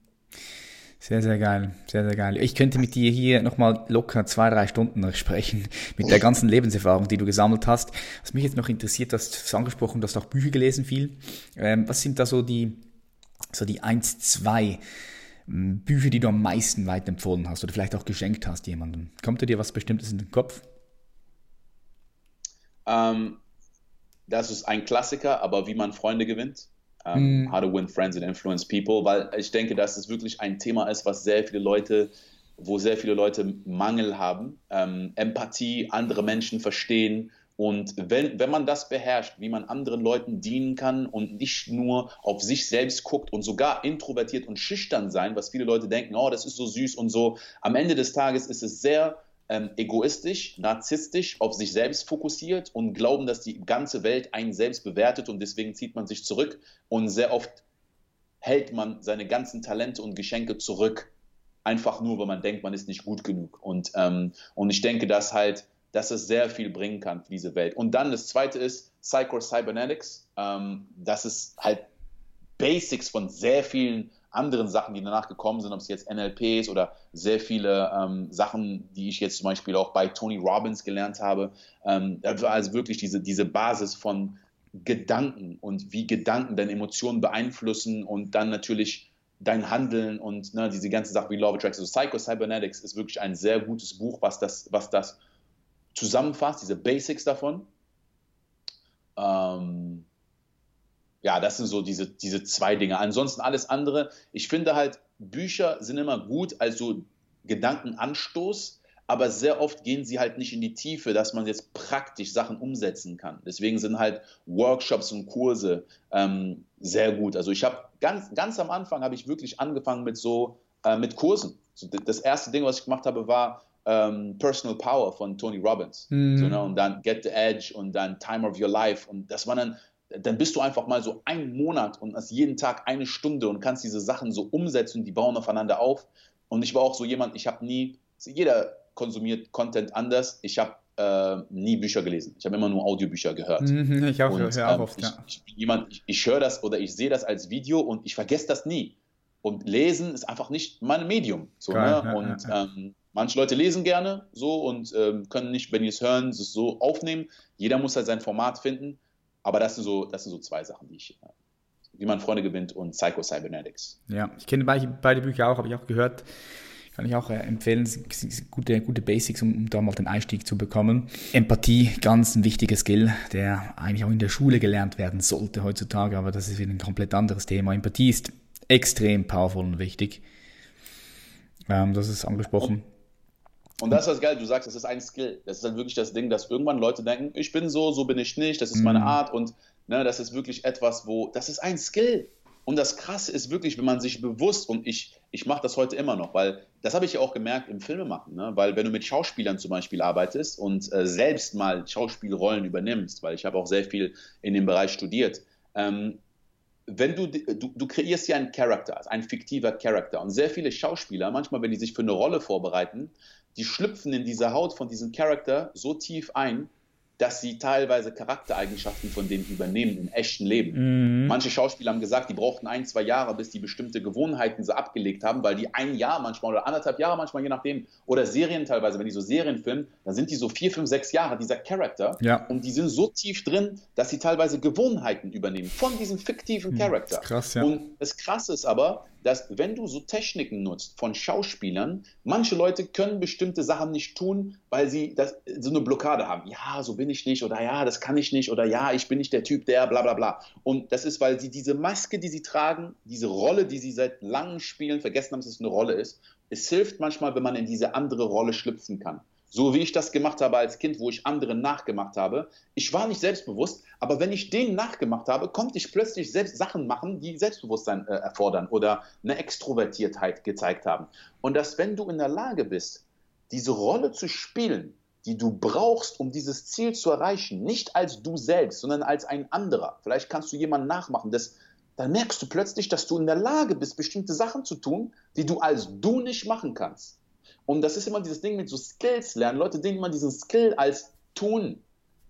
Sehr, sehr geil. Sehr, sehr geil. Ich könnte mit dir hier nochmal locker zwei, drei Stunden sprechen, mit der ganzen Lebenserfahrung, die du gesammelt hast. Was mich jetzt noch interessiert, du hast angesprochen, du hast auch Bücher gelesen viel. Ähm, was sind da so die, so die eins, zwei hm, Bücher, die du am meisten weiterempfohlen hast oder vielleicht auch geschenkt hast jemandem? Kommt dir was Bestimmtes in den Kopf? Ähm, das ist ein Klassiker, aber wie man Freunde gewinnt ähm, mm. How to Win Friends and Influence People, weil ich denke, dass es wirklich ein Thema ist, was sehr viele Leute, wo sehr viele Leute Mangel haben, ähm, Empathie, andere Menschen verstehen. Und wenn, wenn man das beherrscht, wie man anderen Leuten dienen kann und nicht nur auf sich selbst guckt und sogar introvertiert und schüchtern sein, was viele Leute denken, oh, das ist so süß und so, am Ende des Tages ist es sehr ähm, egoistisch, narzisstisch, auf sich selbst fokussiert und glauben, dass die ganze Welt einen selbst bewertet und deswegen zieht man sich zurück und sehr oft hält man seine ganzen Talente und Geschenke zurück, einfach nur, weil man denkt, man ist nicht gut genug. Und, ähm, und ich denke, dass halt, dass es sehr viel bringen kann für diese Welt. Und dann das zweite ist Psycho-Cybernetics. Ähm, das ist halt Basics von sehr vielen anderen Sachen, die danach gekommen sind, ob es jetzt NLPs oder sehr viele ähm, Sachen, die ich jetzt zum Beispiel auch bei Tony Robbins gelernt habe. Ähm, also wirklich diese, diese Basis von Gedanken und wie Gedanken deine Emotionen beeinflussen und dann natürlich dein Handeln und ne, diese ganze Sache wie Law of Attraction. Also Psycho Cybernetics ist wirklich ein sehr gutes Buch, was das, was das zusammenfasst, diese Basics davon. Ähm, ja, das sind so diese, diese zwei Dinge. Ansonsten alles andere. Ich finde halt, Bücher sind immer gut als so Gedankenanstoß, aber sehr oft gehen sie halt nicht in die Tiefe, dass man jetzt praktisch Sachen umsetzen kann. Deswegen sind halt Workshops und Kurse ähm, sehr gut. Also ich habe ganz, ganz am Anfang habe ich wirklich angefangen mit so äh, mit Kursen. Das erste Ding, was ich gemacht habe, war ähm, Personal Power von Tony Robbins. Mhm. So, ne? Und dann Get the Edge und dann Time of Your Life. Und das war dann dann bist du einfach mal so einen Monat und hast jeden Tag eine Stunde und kannst diese Sachen so umsetzen, die bauen aufeinander auf. Und ich war auch so jemand, ich habe nie, jeder konsumiert Content anders. Ich habe äh, nie Bücher gelesen. Ich habe immer nur Audiobücher gehört. Mhm, ich auch, und, höre auch ähm, oft, ja. Ich, ich, jemand, ich, ich höre das oder ich sehe das als Video und ich vergesse das nie. Und lesen ist einfach nicht mein Medium. So, Geil, ne? ja, und ja, ähm, manche Leute lesen gerne so und ähm, können nicht, wenn die es hören, es so aufnehmen. Jeder muss halt sein Format finden. Aber das sind so, das sind so zwei Sachen, die ich, wie man Freunde gewinnt und Psycho Cybernetics. Ja, ich kenne beide, beide Bücher auch, habe ich auch gehört. Kann ich auch äh, empfehlen, gute, gute Basics, um, um da mal den Einstieg zu bekommen. Empathie, ganz ein wichtiger Skill, der eigentlich auch in der Schule gelernt werden sollte heutzutage, aber das ist wieder ein komplett anderes Thema. Empathie ist extrem powerful und wichtig. Ähm, das ist angesprochen. Und, das ist das geil, du sagst, das ist ein Skill. Das ist dann wirklich das Ding, dass irgendwann Leute denken, ich bin so, so bin ich nicht, das ist meine mhm. Art und ne, das ist wirklich etwas, wo, das ist ein Skill. Und das Krasse ist wirklich, wenn man sich bewusst, und ich, ich mache das heute immer noch, weil das habe ich ja auch gemerkt im Filmemachen, ne? weil wenn du mit Schauspielern zum Beispiel arbeitest und äh, selbst mal Schauspielrollen übernimmst, weil ich habe auch sehr viel in dem Bereich studiert, ähm, wenn du, du, du kreierst ja einen Charakter, also ein fiktiver Charakter. Und sehr viele Schauspieler, manchmal, wenn die sich für eine Rolle vorbereiten, die schlüpfen in diese Haut von diesem Charakter so tief ein, dass sie teilweise Charaktereigenschaften von denen übernehmen im echten Leben. Mhm. Manche Schauspieler haben gesagt, die brauchten ein, zwei Jahre, bis die bestimmte Gewohnheiten so abgelegt haben, weil die ein Jahr manchmal oder anderthalb Jahre manchmal, je nachdem, oder Serien teilweise, wenn die so Serien filmen, dann sind die so vier, fünf, sechs Jahre, dieser Charakter. Ja. Und die sind so tief drin, dass sie teilweise Gewohnheiten übernehmen von diesem fiktiven mhm. Charakter. Krass, ja. Und das Krasse ist aber, dass wenn du so Techniken nutzt von Schauspielern, manche Leute können bestimmte Sachen nicht tun, weil sie das, so eine Blockade haben. Ja, so bin ich nicht oder ja, das kann ich nicht oder ja, ich bin nicht der Typ, der bla bla bla. Und das ist, weil sie diese Maske, die sie tragen, diese Rolle, die sie seit langem spielen, vergessen haben, dass es eine Rolle ist. Es hilft manchmal, wenn man in diese andere Rolle schlüpfen kann. So wie ich das gemacht habe als Kind, wo ich anderen nachgemacht habe. Ich war nicht selbstbewusst, aber wenn ich denen nachgemacht habe, konnte ich plötzlich selbst Sachen machen, die Selbstbewusstsein äh, erfordern oder eine Extrovertiertheit gezeigt haben. Und dass, wenn du in der Lage bist, diese Rolle zu spielen, die du brauchst, um dieses Ziel zu erreichen, nicht als du selbst, sondern als ein anderer. Vielleicht kannst du jemanden nachmachen, das, dann merkst du plötzlich, dass du in der Lage bist, bestimmte Sachen zu tun, die du als du nicht machen kannst. Und das ist immer dieses Ding mit so Skills lernen. Leute denken immer diesen Skill als tun,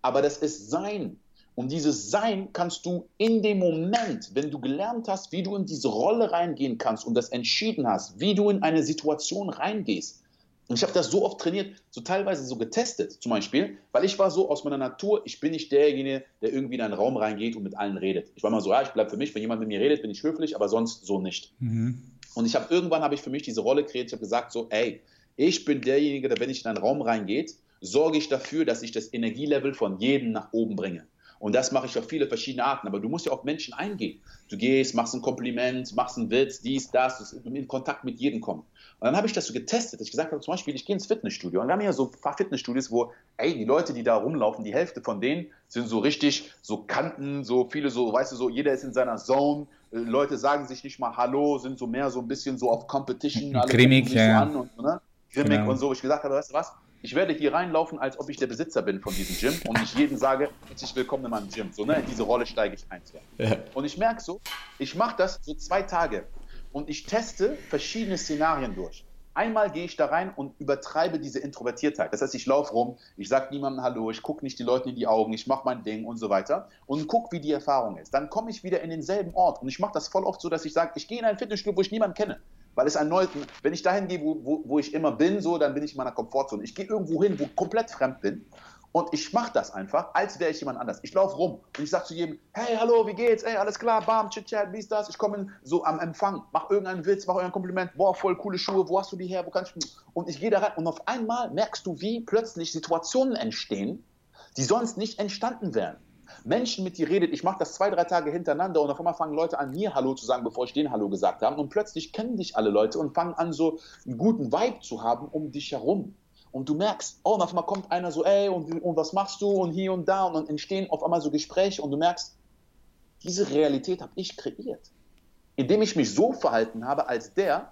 aber das ist Sein. Und dieses Sein kannst du in dem Moment, wenn du gelernt hast, wie du in diese Rolle reingehen kannst und das entschieden hast, wie du in eine Situation reingehst. Und ich habe das so oft trainiert, so teilweise so getestet, zum Beispiel, weil ich war so aus meiner Natur, ich bin nicht derjenige, der irgendwie in einen Raum reingeht und mit allen redet. Ich war mal so, ja, ich bleibe für mich, wenn jemand mit mir redet, bin ich höflich, aber sonst so nicht. Mhm. Und ich habe irgendwann habe ich für mich diese Rolle kreiert, ich habe gesagt so, ey, ich bin derjenige, der, wenn ich in einen Raum reingeht, sorge ich dafür, dass ich das Energielevel von jedem nach oben bringe. Und das mache ich auf viele verschiedene Arten. Aber du musst ja auf Menschen eingehen. Du gehst, machst ein Kompliment, machst einen Witz, dies, das, in Kontakt mit jedem kommen. Und dann habe ich das so getestet, dass ich gesagt habe, zum Beispiel, ich gehe ins Fitnessstudio. Und wir haben ja so ein paar Fitnessstudios, wo, ey, die Leute, die da rumlaufen, die Hälfte von denen sind so richtig, so Kanten, so viele so, weißt du, so, jeder ist in seiner Zone. Äh, Leute sagen sich nicht mal Hallo, sind so mehr so ein bisschen so auf Competition. Grimmig, ja. So und, ne? Grimmig genau. und so. Ich gesagt habe, weißt du was? Ich werde hier reinlaufen, als ob ich der Besitzer bin von diesem Gym und ich jedem sage, herzlich willkommen in meinem Gym. So, ne? In diese Rolle steige ich ein. Ja. Und ich merke so, ich mache das so zwei Tage und ich teste verschiedene Szenarien durch. Einmal gehe ich da rein und übertreibe diese Introvertiertheit. Das heißt, ich laufe rum, ich sage niemandem Hallo, ich gucke nicht die Leute in die Augen, ich mache mein Ding und so weiter und gucke, wie die Erfahrung ist. Dann komme ich wieder in denselben Ort und ich mache das voll oft so, dass ich sage, ich gehe in ein Fitnessstudio, wo ich niemanden kenne weil es erneut, wenn ich dahin gehe, wo, wo, wo ich immer bin, so, dann bin ich in meiner Komfortzone. Ich gehe irgendwo hin, wo ich komplett fremd bin und ich mache das einfach, als wäre ich jemand anders. Ich laufe rum und ich sage zu jedem, hey, hallo, wie geht's? Ey, alles klar, bam, chit-chat, wie ist das? Ich komme so am Empfang, mach irgendeinen Witz, mach irgendein Kompliment, boah, voll coole Schuhe, wo hast du die her, wo kannst du... Und ich gehe da rein und auf einmal merkst du, wie plötzlich Situationen entstehen, die sonst nicht entstanden wären. Menschen mit dir redet, ich mache das zwei, drei Tage hintereinander und auf einmal fangen Leute an, mir Hallo zu sagen, bevor ich denen Hallo gesagt habe. Und plötzlich kennen dich alle Leute und fangen an, so einen guten Vibe zu haben um dich herum. Und du merkst, oh, und auf einmal kommt einer so, ey, und, und was machst du und hier und da und dann entstehen auf einmal so Gespräche und du merkst, diese Realität habe ich kreiert. Indem ich mich so verhalten habe als der,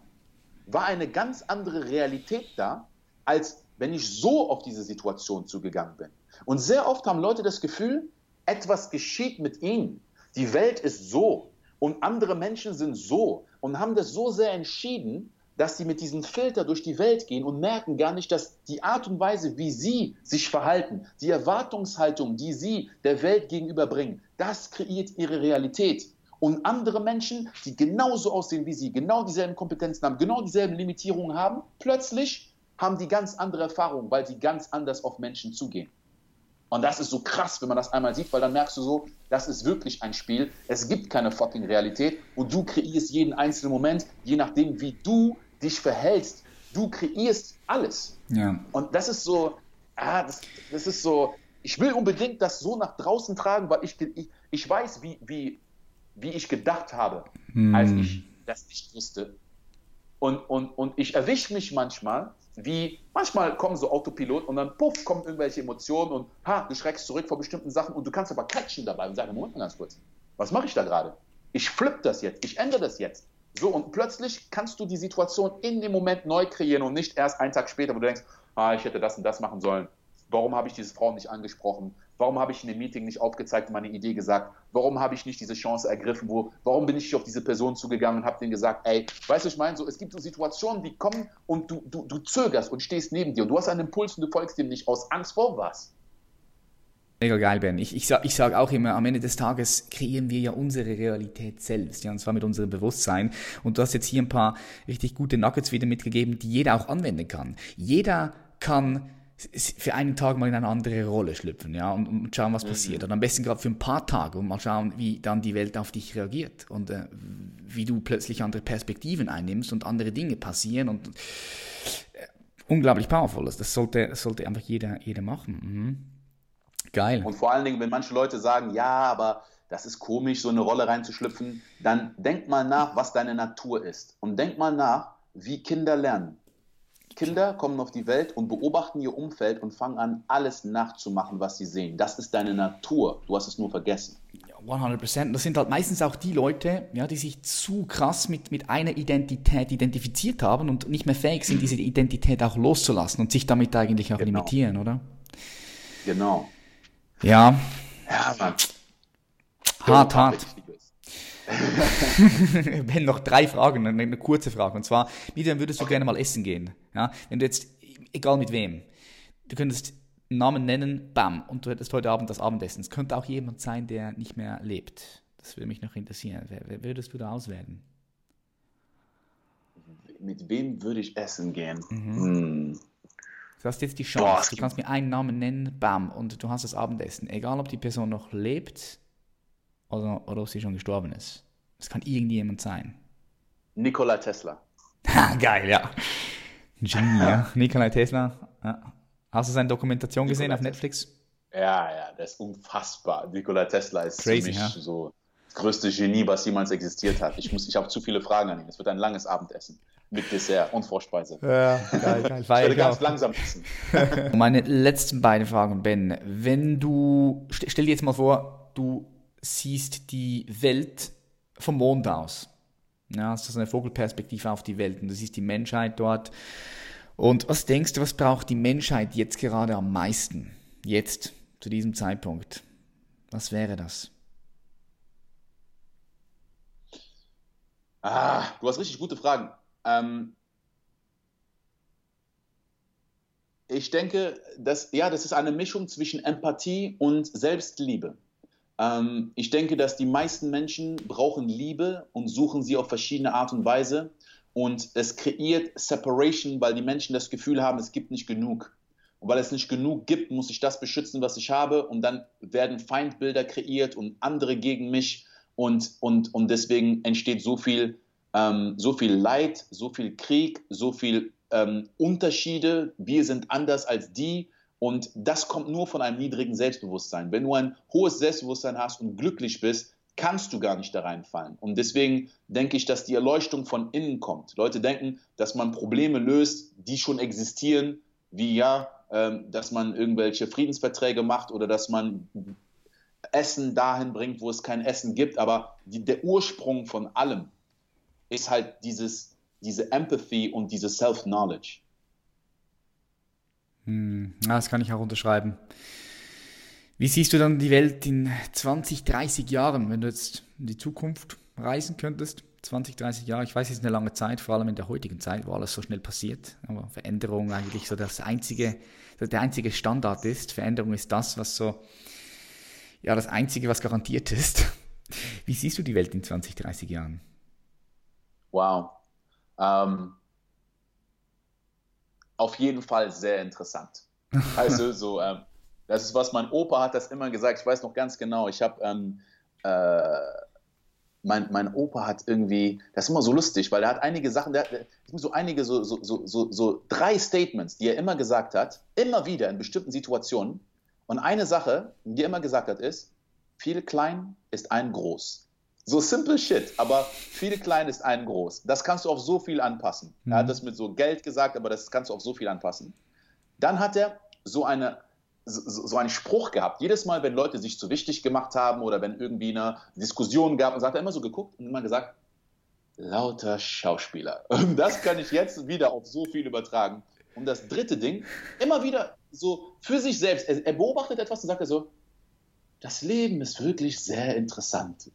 war eine ganz andere Realität da, als wenn ich so auf diese Situation zugegangen bin. Und sehr oft haben Leute das Gefühl, etwas geschieht mit ihnen. Die Welt ist so und andere Menschen sind so und haben das so sehr entschieden, dass sie mit diesem Filter durch die Welt gehen und merken gar nicht, dass die Art und Weise, wie sie sich verhalten, die Erwartungshaltung, die sie der Welt gegenüberbringen, das kreiert ihre Realität. Und andere Menschen, die genauso aussehen wie sie, genau dieselben Kompetenzen haben, genau dieselben Limitierungen haben, plötzlich haben die ganz andere Erfahrungen, weil sie ganz anders auf Menschen zugehen. Und das ist so krass, wenn man das einmal sieht, weil dann merkst du so, das ist wirklich ein Spiel. Es gibt keine fucking Realität und du kreierst jeden einzelnen Moment, je nachdem, wie du dich verhältst. Du kreierst alles. Ja. Und das ist so, ah, das, das ist so, ich will unbedingt das so nach draußen tragen, weil ich, ich, ich weiß, wie, wie, wie ich gedacht habe, Hm. als ich das nicht wusste. Und, und, und ich erwische mich manchmal, wie manchmal kommen so Autopilot und dann puff, kommen irgendwelche Emotionen und ha, du schreckst zurück vor bestimmten Sachen und du kannst aber catchen dabei und sagen, Moment mal ganz kurz, was mache ich da gerade? Ich flippe das jetzt, ich ändere das jetzt. So, und plötzlich kannst du die Situation in dem Moment neu kreieren und nicht erst einen Tag später, wo du denkst, ah, ich hätte das und das machen sollen. Warum habe ich diese Frau nicht angesprochen? Warum habe ich in dem Meeting nicht aufgezeigt und meine Idee gesagt? Warum habe ich nicht diese Chance ergriffen? Wo, warum bin ich auf diese Person zugegangen und habe denen gesagt, ey, weißt du, ich meine, so, es gibt so Situationen, die kommen und du, du, du zögerst und stehst neben dir und du hast einen Impuls und du folgst dem nicht aus Angst vor was. Mega geil, Ben. Ich, ich sage sag auch immer, am Ende des Tages kreieren wir ja unsere Realität selbst, ja, und zwar mit unserem Bewusstsein. Und du hast jetzt hier ein paar richtig gute Nuggets wieder mitgegeben, die jeder auch anwenden kann. Jeder kann für einen Tag mal in eine andere Rolle schlüpfen, ja, und, und schauen, was passiert. Und am besten gerade für ein paar Tage und mal schauen, wie dann die Welt auf dich reagiert und äh, wie du plötzlich andere Perspektiven einnimmst und andere Dinge passieren und äh, unglaublich powerful. Das sollte, das sollte einfach jeder, jeder machen. Mhm. Geil. Und vor allen Dingen, wenn manche Leute sagen, ja, aber das ist komisch, so eine Rolle reinzuschlüpfen, dann denk mal nach, was deine Natur ist. Und denk mal nach, wie Kinder lernen. Kinder kommen auf die Welt und beobachten ihr Umfeld und fangen an, alles nachzumachen, was sie sehen. Das ist deine Natur. Du hast es nur vergessen. 100%. Das sind halt meistens auch die Leute, ja, die sich zu krass mit, mit einer Identität identifiziert haben und nicht mehr fähig sind, diese Identität auch loszulassen und sich damit eigentlich auch Genau. limitieren, oder? Genau. Ja, Ja, Mann. hart, hart. Ben, noch drei Fragen, eine, kurze Frage. Und zwar, mit wem würdest du gerne mal essen gehen? Ja, wenn du jetzt, egal mit wem, du könntest einen Namen nennen, bam, und du hättest heute Abend das Abendessen. Es könnte auch jemand sein, der nicht mehr lebt. Das würde mich noch interessieren. Wer, wer würdest du da auswählen? Mit wem würde ich essen gehen? Mhm. Hm. Du hast jetzt die Boah, Chance, es du kannst mir einen Namen nennen, bam, und du hast das Abendessen. Egal, ob die Person noch lebt oder, oder ob sie schon gestorben ist. Es kann irgendjemand sein. Nikola Tesla. Geil, ja. Genie, ja. Nikola Tesla. Ja. Hast du seine Dokumentation gesehen Nikola auf Netflix? Ja, ja, der ist unfassbar. Nikola Tesla ist Crazy, für mich ja. so das größte Genie, was jemals existiert hat. Ich, muss- ich habe zu viele Fragen an ihn. Es wird ein langes Abendessen mit Dessert und Vorspeise. Ja, geil, geil. Ich werde ganz langsam essen. Meine letzten beiden Fragen, Ben. Wenn du, st- stell dir jetzt mal vor, du siehst die Welt vom Mond aus. Ja, hast du so eine Vogelperspektive auf die Welt und du siehst die Menschheit dort. Und was denkst du, was braucht die Menschheit jetzt gerade am meisten? Jetzt, zu diesem Zeitpunkt. Was wäre das? Ah, du hast richtig gute Fragen. Ähm, ich denke, dass, ja, das ist eine Mischung zwischen Empathie und Selbstliebe. Ähm, ich denke, dass die meisten Menschen brauchen Liebe und suchen sie auf verschiedene Art und Weise. Und es kreiert Separation, weil die Menschen das Gefühl haben, es gibt nicht genug. Und weil es nicht genug gibt, muss ich das beschützen, was ich habe. Und dann werden Feindbilder kreiert und andere gegen mich. Und, und, und deswegen entsteht so viel, ähm, so viel Leid, so viel Krieg, so viel ähm, Unterschiede. Wir sind anders als die. Und das kommt nur von einem niedrigen Selbstbewusstsein. Wenn du ein hohes Selbstbewusstsein hast und glücklich bist, kannst du gar nicht da reinfallen. Und deswegen denke ich, dass die Erleuchtung von innen kommt. Leute denken, dass man Probleme löst, die schon existieren, wie ja, ähm, dass man irgendwelche Friedensverträge macht oder dass man Essen dahin bringt, wo es kein Essen gibt. Aber die, der Ursprung von allem ist halt dieses, diese Empathy und diese Self-Knowledge. Hm, das kann ich auch unterschreiben. Wie siehst du dann die Welt in 20, 30 Jahren, wenn du jetzt in die Zukunft reisen könntest? 20, 30 Jahre, ich weiß, es ist eine lange Zeit, vor allem in der heutigen Zeit, wo alles so schnell passiert, aber Veränderung eigentlich so das einzige, der einzige Standard ist. Veränderung ist das, was so, ja, das einzige, was garantiert ist. Wie siehst du die Welt in 20, 30 Jahren? Wow. Ähm, auf jeden Fall sehr interessant. Also so, ähm, das ist, was mein Opa hat das immer gesagt. Ich weiß noch ganz genau. Ich habe, ähm, äh, mein, mein Opa hat irgendwie, das ist immer so lustig, weil er hat einige Sachen, der hat so einige, so, so, so, so, so drei Statements, die er immer gesagt hat, immer wieder in bestimmten Situationen. Und eine Sache, die er immer gesagt hat, ist, viel klein ist ein groß. So simple shit, aber viel klein ist ein groß. Das kannst du auf so viel anpassen. Mhm. Er hat mhm. das mit so Geld gesagt, aber das kannst du auf so viel anpassen. Dann hat er so eine so, so einen Spruch gehabt. Jedes Mal, wenn Leute sich zu wichtig gemacht haben oder wenn irgendwie eine Diskussion gab, und so hat er immer so geguckt und immer gesagt, lauter Schauspieler. Und das kann ich jetzt wieder auf so viel übertragen. Und das dritte Ding, immer wieder so für sich selbst. Er, er beobachtet etwas und sagt er so, das Leben ist wirklich sehr interessant.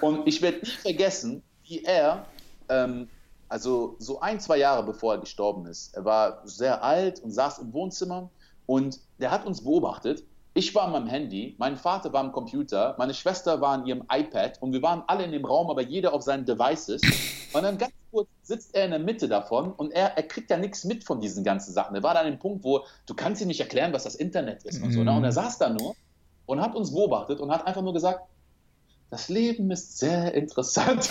Und ich werde nicht vergessen, wie er, ähm, also so ein, zwei Jahre bevor er gestorben ist, er war sehr alt und saß im Wohnzimmer und der hat uns beobachtet. Ich war an meinem Handy, mein Vater war am Computer, meine Schwester war an ihrem iPad und wir waren alle in dem Raum, aber jeder auf seinen Devices. Und dann ganz kurz sitzt er in der Mitte davon und er, er kriegt ja nichts mit von diesen ganzen Sachen. Er war dann an dem Punkt, wo du kannst ihm nicht erklären, was das Internet ist und so. Ne? Und er saß da nur und hat uns beobachtet und hat einfach nur gesagt, das Leben ist sehr interessant.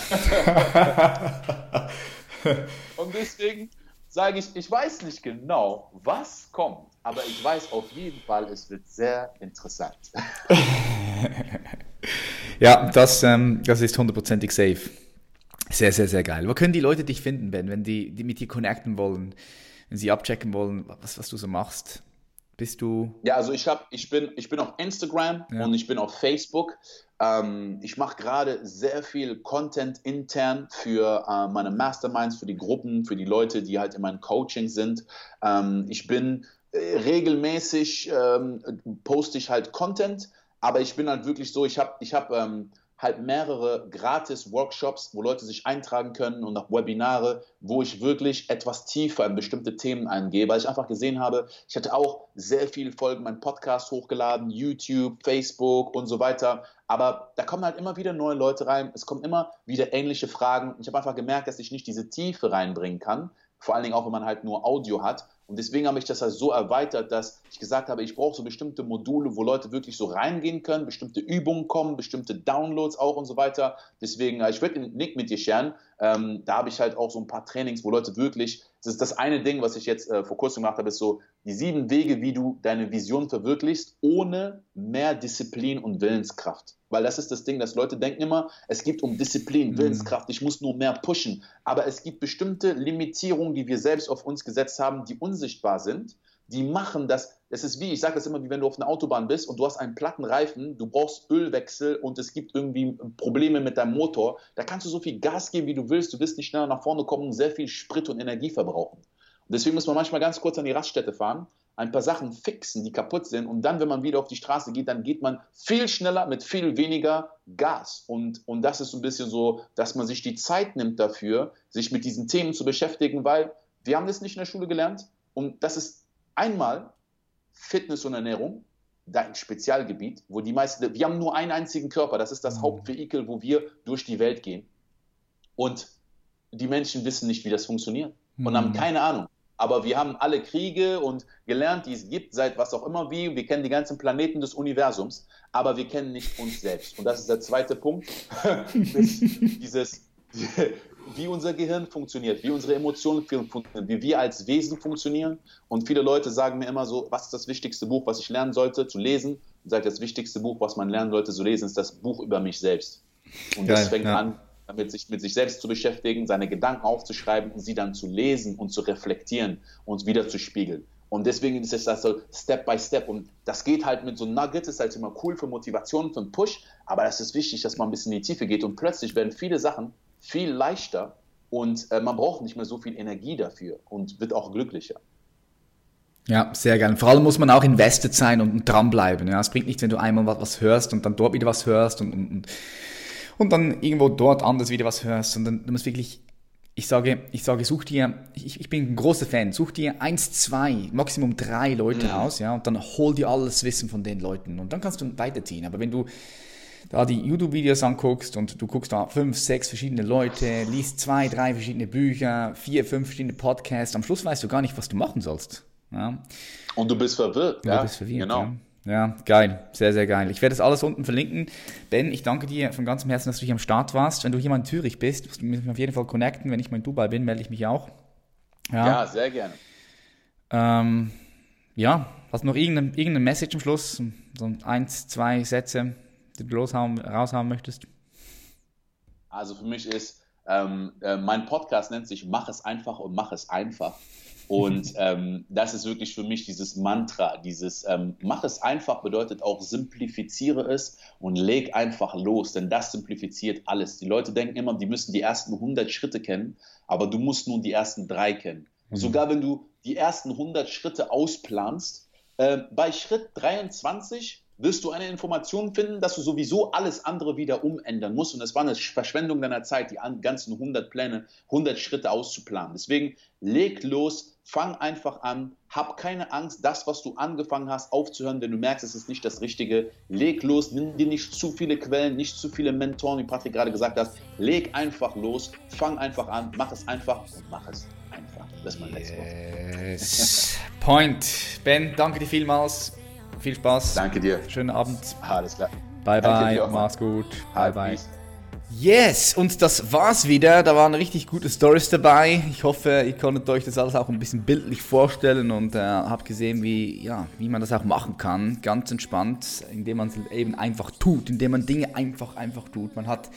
und deswegen sage ich, ich weiß nicht genau, was kommt, aber ich weiß auf jeden Fall, es wird sehr interessant. ja, das, ähm, das ist hundertprozentig safe. Sehr, sehr, sehr geil. Wo können die Leute dich finden, Ben, wenn die, die mit dir connecten wollen, wenn sie abchecken wollen, was, was du so machst? Bist du. Ja, also ich, hab, ich, bin, ich bin auf Instagram ja. und ich bin auf Facebook. Ähm, ich mache gerade sehr viel Content intern für äh, meine Masterminds, für die Gruppen, für die Leute, die halt in meinem Coaching sind. Ähm, ich bin äh, regelmäßig, ähm, poste ich halt Content, aber ich bin halt wirklich so, ich habe ich hab, ähm, halt mehrere Gratis-Workshops, wo Leute sich eintragen können und auch Webinare, wo ich wirklich etwas tiefer in bestimmte Themen eingehe, weil ich einfach gesehen habe, ich hatte auch sehr viele Folgen, meinen Podcast hochgeladen, YouTube, Facebook und so weiter. Aber da kommen halt immer wieder neue Leute rein, es kommen immer wieder ähnliche Fragen. Ich habe einfach gemerkt, dass ich nicht diese Tiefe reinbringen kann, vor allen Dingen auch, wenn man halt nur Audio hat. Und deswegen habe ich das halt so erweitert, dass ich gesagt habe, ich brauche so bestimmte Module, wo Leute wirklich so reingehen können, bestimmte Übungen kommen, bestimmte Downloads auch und so weiter. Deswegen, äh, ich werde den Link mit dir scheren. Ähm, da habe ich halt auch so ein paar Trainings, wo Leute wirklich, das ist das eine Ding, was ich jetzt äh, vor kurzem gemacht habe, ist so die sieben Wege, wie du deine Vision verwirklichst, ohne mehr Disziplin und Willenskraft. Weil das ist das Ding, dass Leute denken immer, es geht um Disziplin, mhm. Willenskraft, ich muss nur mehr pushen. Aber es gibt bestimmte Limitierungen, die wir selbst auf uns gesetzt haben, die unsichtbar sind. Die machen das, es ist wie, ich sage das immer, wie wenn du auf einer Autobahn bist und du hast einen platten Reifen, du brauchst Ölwechsel und es gibt irgendwie Probleme mit deinem Motor. Da kannst du so viel Gas geben, wie du willst, du wirst nicht schneller nach vorne kommen und sehr viel Sprit und Energie verbrauchen. Und deswegen muss man manchmal ganz kurz an die Raststätte fahren ein paar Sachen fixen, die kaputt sind. Und dann, wenn man wieder auf die Straße geht, dann geht man viel schneller mit viel weniger Gas. Und, und das ist so ein bisschen so, dass man sich die Zeit nimmt dafür, sich mit diesen Themen zu beschäftigen, weil wir haben das nicht in der Schule gelernt. Und das ist einmal Fitness und Ernährung, dein Spezialgebiet, wo die meisten, wir haben nur einen einzigen Körper, das ist das mhm. Hauptvehikel, wo wir durch die Welt gehen. Und die Menschen wissen nicht, wie das funktioniert und mhm. haben keine Ahnung aber wir haben alle Kriege und gelernt, die es gibt, seit was auch immer wie. Wir kennen die ganzen Planeten des Universums, aber wir kennen nicht uns selbst. Und das ist der zweite Punkt. dieses, wie unser Gehirn funktioniert, wie unsere Emotionen funktionieren, wie wir als Wesen funktionieren. Und viele Leute sagen mir immer so, was ist das wichtigste Buch, was ich lernen sollte, zu lesen? Und sage, das wichtigste Buch, was man lernen sollte zu lesen, ist das Buch über mich selbst. Und Geil, das fängt ja. an, damit sich mit sich selbst zu beschäftigen, seine Gedanken aufzuschreiben und sie dann zu lesen und zu reflektieren und wieder zu spiegeln. Und deswegen ist es das so Step by Step. Und das geht halt mit so Nuggets, ist halt immer cool für Motivation, für einen Push. Aber es ist wichtig, dass man ein bisschen in die Tiefe geht. Und plötzlich werden viele Sachen viel leichter und äh, man braucht nicht mehr so viel Energie dafür und wird auch glücklicher. Ja, sehr gerne. Vor allem muss man auch invested sein und dranbleiben. Ja, es bringt nichts, wenn du einmal was hörst und dann dort wieder was hörst und, und, und dann irgendwo dort anders wieder was hörst. Und dann du musst wirklich, ich sage, ich sage, such dir, ich, ich bin ein großer Fan, such dir eins, zwei, Maximum drei Leute mhm. aus, ja, und dann hol dir alles Wissen von den Leuten und dann kannst du weiterziehen. Aber wenn du da die YouTube-Videos anguckst und du guckst da fünf, sechs verschiedene Leute, liest zwei, drei verschiedene Bücher, vier, fünf verschiedene Podcasts, am Schluss weißt du gar nicht, was du machen sollst. Ja. Und du bist verwirrt. Ja, du bist verwirrt, genau. Ja. Ja, geil. Sehr, sehr geil. Ich werde das alles unten verlinken. Ben, ich danke dir von ganzem Herzen, dass du hier am Start warst. Wenn du hier mal in Zürich bist, musst du mich auf jeden Fall connecten. Wenn ich mal in Dubai bin, melde ich mich auch. Ja, ja sehr gerne. Ähm, ja, hast du noch irgendeine, irgendeine Message am Schluss? So eins, zwei Sätze? Die du loshauen, raushauen möchtest? Also für mich ist, ähm, äh, mein Podcast nennt sich Mach es einfach und mach es einfach. Und ähm, das ist wirklich für mich dieses Mantra, dieses ähm, Mach es einfach bedeutet auch simplifiziere es und leg einfach los, denn das simplifiziert alles. Die Leute denken immer, die müssen die ersten 100 Schritte kennen, aber du musst nun die ersten drei kennen. Mhm. Sogar wenn du die ersten 100 Schritte ausplanst, äh, bei Schritt 23 wirst du eine Information finden, dass du sowieso alles andere wieder umändern musst. Und es war eine Verschwendung deiner Zeit, die ganzen 100 Pläne, 100 Schritte auszuplanen. Deswegen leg los, fang einfach an, hab keine Angst, das, was du angefangen hast, aufzuhören, wenn du merkst, es ist nicht das Richtige. Leg los, nimm dir nicht zu viele Quellen, nicht zu viele Mentoren, wie Patrick gerade gesagt hat. Leg einfach los, fang einfach an, mach es einfach und mach es einfach. Das ist mein letztes yes. Wort. Point. Ben, danke dir vielmals. Viel Spaß. Danke dir. Schönen Abend. Alles klar. Bye, bye. Mach's gut. Bye, bye. Yes, und das war's wieder. Da waren richtig gute Stories dabei. Ich hoffe, ihr konntet euch das alles auch ein bisschen bildlich vorstellen und äh, habt gesehen, wie, ja, wie man das auch machen kann. Ganz entspannt, indem man es eben einfach tut, indem man Dinge einfach, einfach tut. Man hat,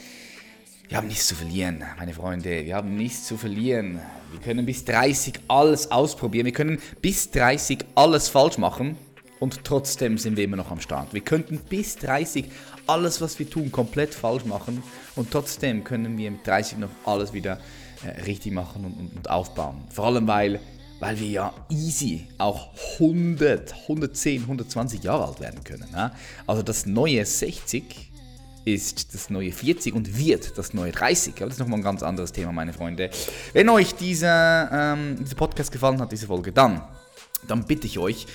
wir haben nichts zu verlieren, meine Freunde. Wir haben nichts zu verlieren. Wir können bis 30 alles ausprobieren. Wir können bis 30 alles falsch machen und trotzdem sind wir immer noch am Start. Wir könnten bis 30 alles, was wir tun, komplett falsch machen und trotzdem können wir mit 30 noch alles wieder äh, richtig machen und, und, und, aufbauen. Vor allem, weil, weil wir ja easy auch 100, 110, 120 Jahre alt werden können. Ja? Also das neue 60 ist das neue 40 und wird das neue 30. Aber das ist nochmal ein ganz anderes Thema, meine Freunde. Wenn euch dieser, ähm, dieser Podcast gefallen hat, diese Folge, dann, dann bitte ich euch,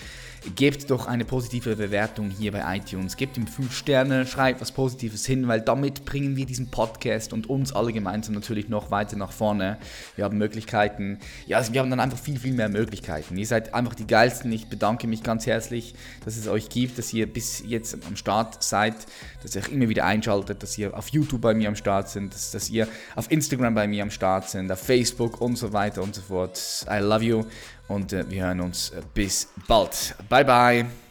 gebt doch eine positive Bewertung hier bei iTunes. Gebt ihm 5 Sterne, schreibt was Positives hin, weil damit bringen wir diesen Podcast und uns alle gemeinsam natürlich noch weiter nach vorne. Wir haben Möglichkeiten, ja, also wir haben dann einfach viel, viel mehr Möglichkeiten. Ihr seid einfach die geilsten. Ich bedanke mich ganz herzlich, dass es euch gibt, dass ihr bis jetzt am Start seid, dass ihr euch immer wieder einschaltet, dass ihr auf YouTube bei mir am Start sind, dass, dass ihr auf Instagram bei mir am Start sind, auf Facebook und so weiter und so fort. I love you und äh, wir hören uns äh, bis bald. Bye bye.